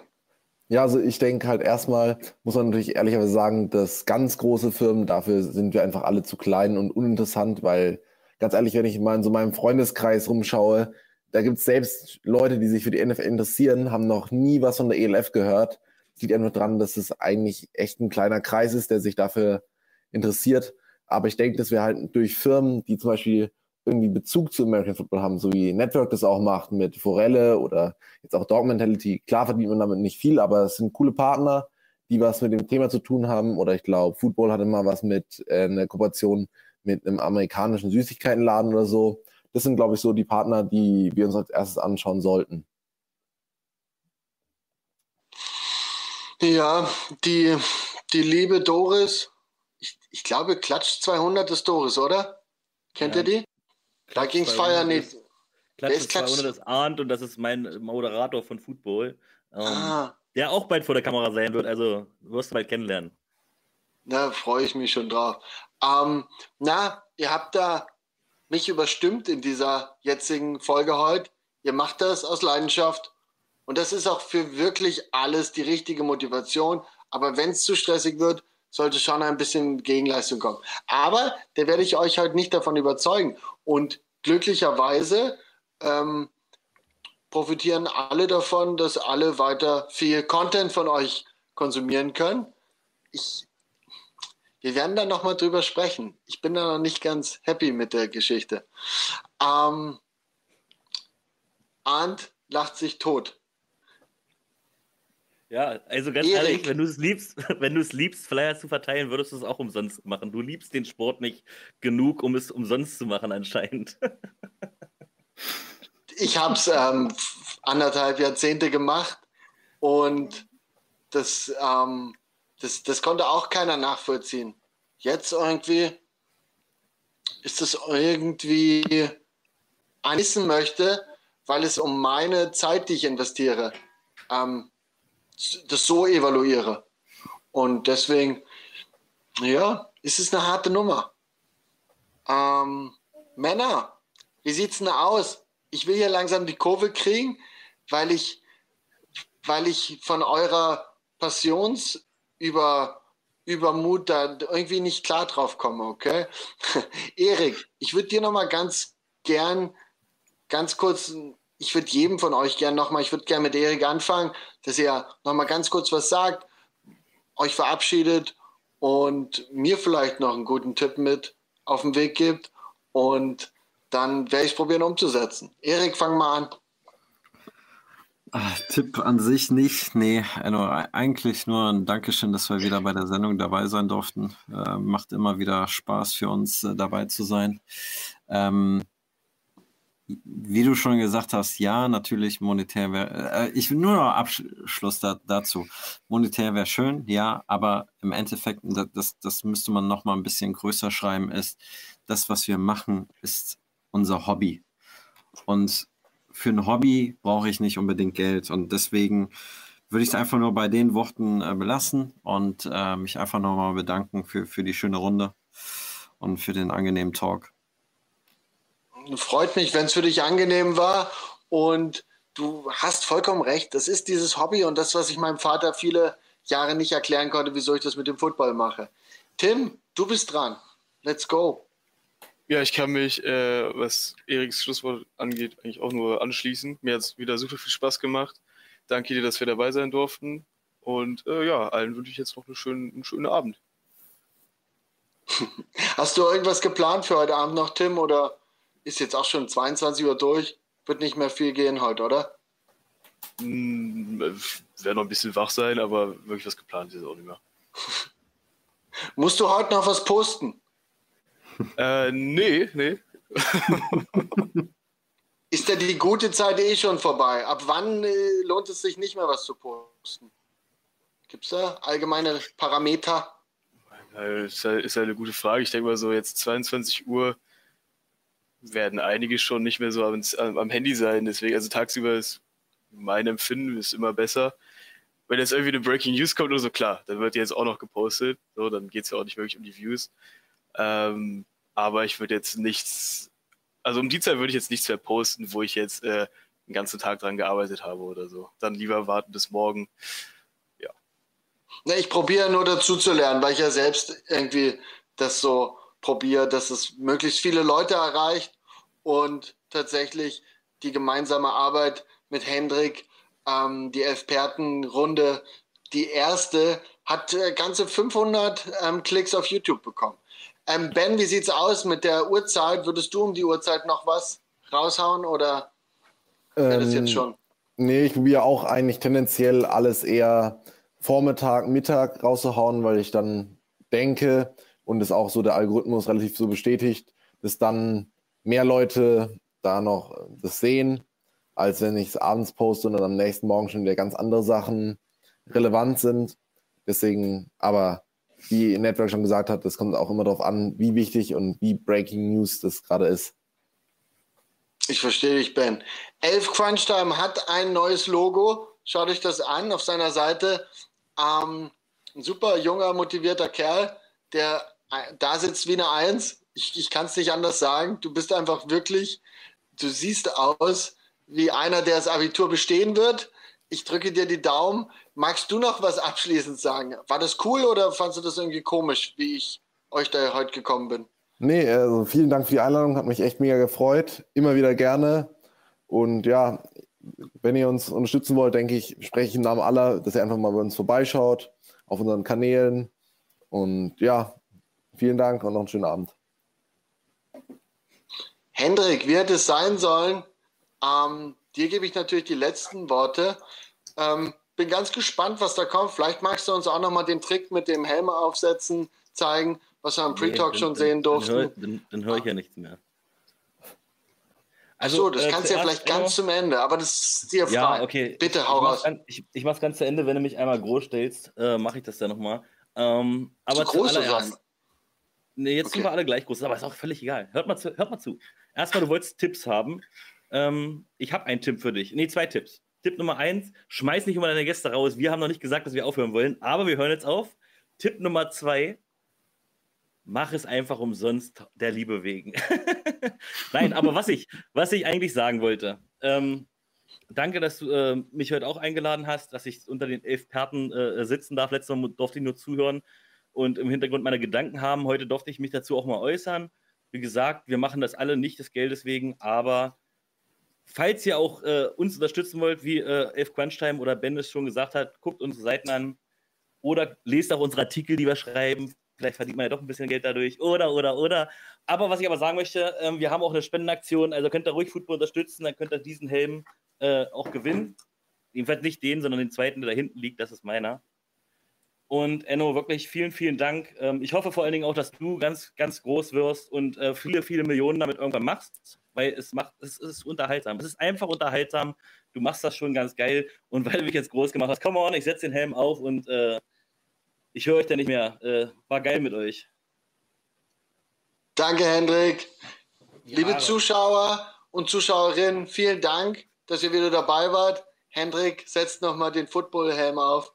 Ja, also ich denke halt erstmal, muss man natürlich ehrlicherweise sagen, dass ganz große Firmen, dafür sind wir einfach alle zu klein und uninteressant, weil ganz ehrlich, wenn ich mal in so meinem Freundeskreis rumschaue, da gibt es selbst Leute, die sich für die NFL interessieren, haben noch nie was von der ELF gehört. Liegt einfach dran, dass es eigentlich echt ein kleiner Kreis ist, der sich dafür interessiert. Aber ich denke, dass wir halt durch Firmen, die zum Beispiel irgendwie Bezug zu American Football haben, so wie Network das auch macht mit Forelle oder jetzt auch Dog Mentality. Klar verdient man damit nicht viel, aber es sind coole Partner, die was mit dem Thema zu tun haben. Oder ich glaube, Football hatte mal was mit äh, einer Kooperation mit einem amerikanischen Süßigkeitenladen oder so. Das sind, glaube ich, so die Partner, die wir uns als erstes anschauen sollten. Ja, die, die liebe Doris, ich, ich glaube, Klatsch 200 ist Doris, oder? Kennt ja. ihr die? Da ging es feiern nicht. Klatsch ist 200 ist Arndt und das ist mein Moderator von Football. Ähm, ah. Der auch bald vor der Kamera sein wird, also wirst du bald kennenlernen. Da freue ich mich schon drauf. Ähm, na, ihr habt da mich überstimmt in dieser jetzigen Folge heute. Ihr macht das aus Leidenschaft und das ist auch für wirklich alles die richtige Motivation. Aber wenn es zu stressig wird, sollte schon ein bisschen Gegenleistung kommen. Aber da werde ich euch heute nicht davon überzeugen. Und glücklicherweise ähm, profitieren alle davon, dass alle weiter viel Content von euch konsumieren können. Ich, wir werden da nochmal drüber sprechen. Ich bin da noch nicht ganz happy mit der Geschichte. Ähm, Arndt lacht sich tot. Ja, also ganz Erik. ehrlich, wenn du es liebst, wenn du es liebst, Flyer zu verteilen, würdest du es auch umsonst machen. Du liebst den Sport nicht genug, um es umsonst zu machen, anscheinend. Ich habe es ähm, anderthalb Jahrzehnte gemacht und das, ähm, das, das konnte auch keiner nachvollziehen. Jetzt irgendwie ist es irgendwie wissen möchte, weil es um meine Zeit, die ich investiere, ähm, das so evaluiere. Und deswegen, ja, ist es eine harte Nummer. Ähm, Männer, wie sieht es denn aus? Ich will hier langsam die Kurve kriegen, weil ich, weil ich von eurer Passions über Übermut da irgendwie nicht klar drauf komme, okay? Erik, ich würde dir noch mal ganz gern, ganz kurz ich würde jedem von euch gerne nochmal, ich würde gerne mit Erik anfangen, dass er nochmal ganz kurz was sagt, euch verabschiedet und mir vielleicht noch einen guten Tipp mit auf den Weg gibt und dann werde ich es probieren umzusetzen. Erik, fang mal an. Ach, Tipp an sich nicht. Nee, also eigentlich nur ein Dankeschön, dass wir wieder bei der Sendung dabei sein durften. Äh, macht immer wieder Spaß für uns, äh, dabei zu sein. Ähm, wie du schon gesagt hast, ja, natürlich monetär wäre, äh, ich will nur noch Abschluss da, dazu. Monetär wäre schön, ja, aber im Endeffekt, das, das müsste man noch mal ein bisschen größer schreiben, ist, das, was wir machen, ist unser Hobby. Und für ein Hobby brauche ich nicht unbedingt Geld. Und deswegen würde ich es einfach nur bei den Worten äh, belassen und äh, mich einfach nochmal bedanken für, für die schöne Runde und für den angenehmen Talk freut mich, wenn es für dich angenehm war. Und du hast vollkommen recht. Das ist dieses Hobby und das, was ich meinem Vater viele Jahre nicht erklären konnte, wieso ich das mit dem Football mache. Tim, du bist dran. Let's go. Ja, ich kann mich, äh, was Eriks Schlusswort angeht, eigentlich auch nur anschließen. Mir hat es wieder super viel Spaß gemacht. Danke dir, dass wir dabei sein durften. Und äh, ja, allen wünsche ich jetzt noch einen schönen, einen schönen Abend. Hast du irgendwas geplant für heute Abend noch, Tim? Oder ist jetzt auch schon 22 Uhr durch. Wird nicht mehr viel gehen heute, oder? Hm, Wäre noch ein bisschen wach sein, aber wirklich was geplant ist auch nicht mehr. Musst du heute noch was posten? Äh, nee, nee. ist denn die gute Zeit eh schon vorbei? Ab wann äh, lohnt es sich nicht mehr was zu posten? Gibt es da allgemeine Parameter? Ja, ist, halt eine gute Frage. Ich denke mal so, jetzt 22 Uhr werden einige schon nicht mehr so am, am Handy sein. Deswegen, also tagsüber ist mein Empfinden ist immer besser. Wenn jetzt irgendwie eine Breaking News kommt oder so, klar, dann wird die jetzt auch noch gepostet. So, dann geht es ja auch nicht wirklich um die Views. Ähm, aber ich würde jetzt nichts, also um die Zeit würde ich jetzt nichts mehr posten, wo ich jetzt äh, den ganzen Tag dran gearbeitet habe oder so. Dann lieber warten bis morgen. Ja. Ne, ich probiere nur dazu zu lernen, weil ich ja selbst irgendwie das so probiere, dass es möglichst viele Leute erreicht und tatsächlich die gemeinsame Arbeit mit Hendrik, ähm, die Expertenrunde, die erste, hat äh, ganze 500 ähm, Klicks auf YouTube bekommen. Ähm, ben, wie sieht's aus mit der Uhrzeit? Würdest du um die Uhrzeit noch was raushauen oder wäre das Ähm, jetzt schon? Nee, ich probiere auch eigentlich tendenziell alles eher Vormittag, Mittag rauszuhauen, weil ich dann denke und es auch so der Algorithmus relativ so bestätigt, dass dann mehr Leute da noch das sehen, als wenn ich es abends poste und dann am nächsten Morgen schon wieder ganz andere Sachen relevant sind. Deswegen, aber wie Network schon gesagt hat, das kommt auch immer darauf an, wie wichtig und wie Breaking News das gerade ist. Ich verstehe dich, Ben. Elf Crunchtime hat ein neues Logo. Schaut euch das an auf seiner Seite. Ähm, ein super junger, motivierter Kerl, der äh, da sitzt wie eine Eins. Ich, ich kann es nicht anders sagen. Du bist einfach wirklich, du siehst aus wie einer, der das Abitur bestehen wird. Ich drücke dir die Daumen. Magst du noch was abschließend sagen? War das cool oder fandest du das irgendwie komisch, wie ich euch da heute gekommen bin? Nee, also vielen Dank für die Einladung, hat mich echt mega gefreut. Immer wieder gerne. Und ja, wenn ihr uns unterstützen wollt, denke ich, spreche ich im Namen aller, dass ihr einfach mal bei uns vorbeischaut, auf unseren Kanälen. Und ja, vielen Dank und noch einen schönen Abend. Hendrik, wie hätte es sein sollen? Ähm, dir gebe ich natürlich die letzten Worte. Ähm, bin ganz gespannt, was da kommt. Vielleicht magst du uns auch nochmal den Trick mit dem Helm aufsetzen zeigen, was wir am Pre-Talk Nee, schon dann- sehen dann- Dann höre durften. dann, dann hör ich ja nichts mehr. Ach so, das äh, kannst du ja vielleicht ganz zum Ende, aber das ist dir frei. Ja, okay. Bitte ich, hau ich raus. Ganz, ich, ich mach's ganz zu Ende, wenn du mich einmal groß stellst, äh, mache ich das ja nochmal. Ähm, aber Zu groß zu sein. Nee, jetzt Okay. sind wir alle gleich groß, aber ist auch völlig egal. Hört mal zu. Hört mal zu. Erstmal, du wolltest Tipps haben. Ähm, ich habe einen Tipp für dich. Nee, zwei Tipps. Tipp Nummer eins, schmeiß nicht immer deine Gäste raus. Wir haben noch nicht gesagt, dass wir aufhören wollen, aber wir hören jetzt auf. Tipp Nummer zwei, mach es einfach umsonst der Liebe wegen. Nein, aber was ich, was ich eigentlich sagen wollte, ähm, danke, dass du äh, mich heute auch eingeladen hast, dass ich unter den Experten äh, sitzen darf. Letztes Mal durfte ich nur zuhören und im Hintergrund meine Gedanken haben. Heute durfte ich mich dazu auch mal äußern. Wie gesagt, wir machen das alle nicht des Geldes wegen, aber falls ihr auch äh, uns unterstützen wollt, wie äh, Elf Crunchtime oder Ben es schon gesagt hat, guckt unsere Seiten an oder lest auch unsere Artikel, die wir schreiben. Vielleicht verdient man ja doch ein bisschen Geld dadurch. Oder, oder, oder. Aber was ich aber sagen möchte, ähm, wir haben auch eine Spendenaktion, also könnt ihr ruhig Football unterstützen, dann könnt ihr diesen Helm äh, auch gewinnen. Jedenfalls nicht den, sondern den zweiten, der da hinten liegt, das ist meiner. Und Enno, wirklich vielen, vielen Dank. Ähm, ich hoffe vor allen Dingen auch, dass du ganz, ganz groß wirst und äh, viele, viele Millionen damit irgendwann machst, weil es macht, es ist unterhaltsam. Es ist einfach unterhaltsam. Du machst das schon ganz geil. Und weil du mich jetzt groß gemacht hast, come on, ich setze den Helm auf und äh, ich höre euch dann nicht mehr. Äh, war geil mit euch. Danke, Hendrik. Liebe Ja. Zuschauer und Zuschauerinnen, vielen Dank, dass ihr wieder dabei wart. Hendrik setzt nochmal den Footballhelm auf.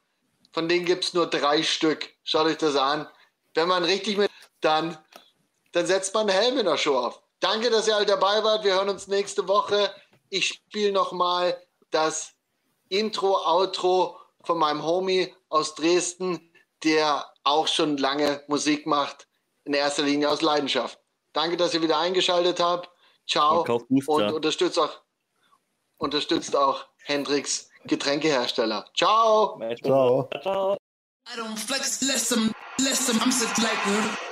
Von denen gibt es nur drei Stück. Schaut euch das an. Wenn man richtig mit, dann, dann setzt man einen Helm in der Show auf. Danke, dass ihr alle dabei wart. Wir hören uns nächste Woche. Ich spiele nochmal das Intro, Outro von meinem Homie aus Dresden, der auch schon lange Musik macht, in erster Linie aus Leidenschaft. Danke, dass ihr wieder eingeschaltet habt. Ciao Und unterstützt auch, unterstützt auch Hendricks Getränkehersteller. Ciao. Ciao. Ciao. I don't flex, less them, less them, I'm sick like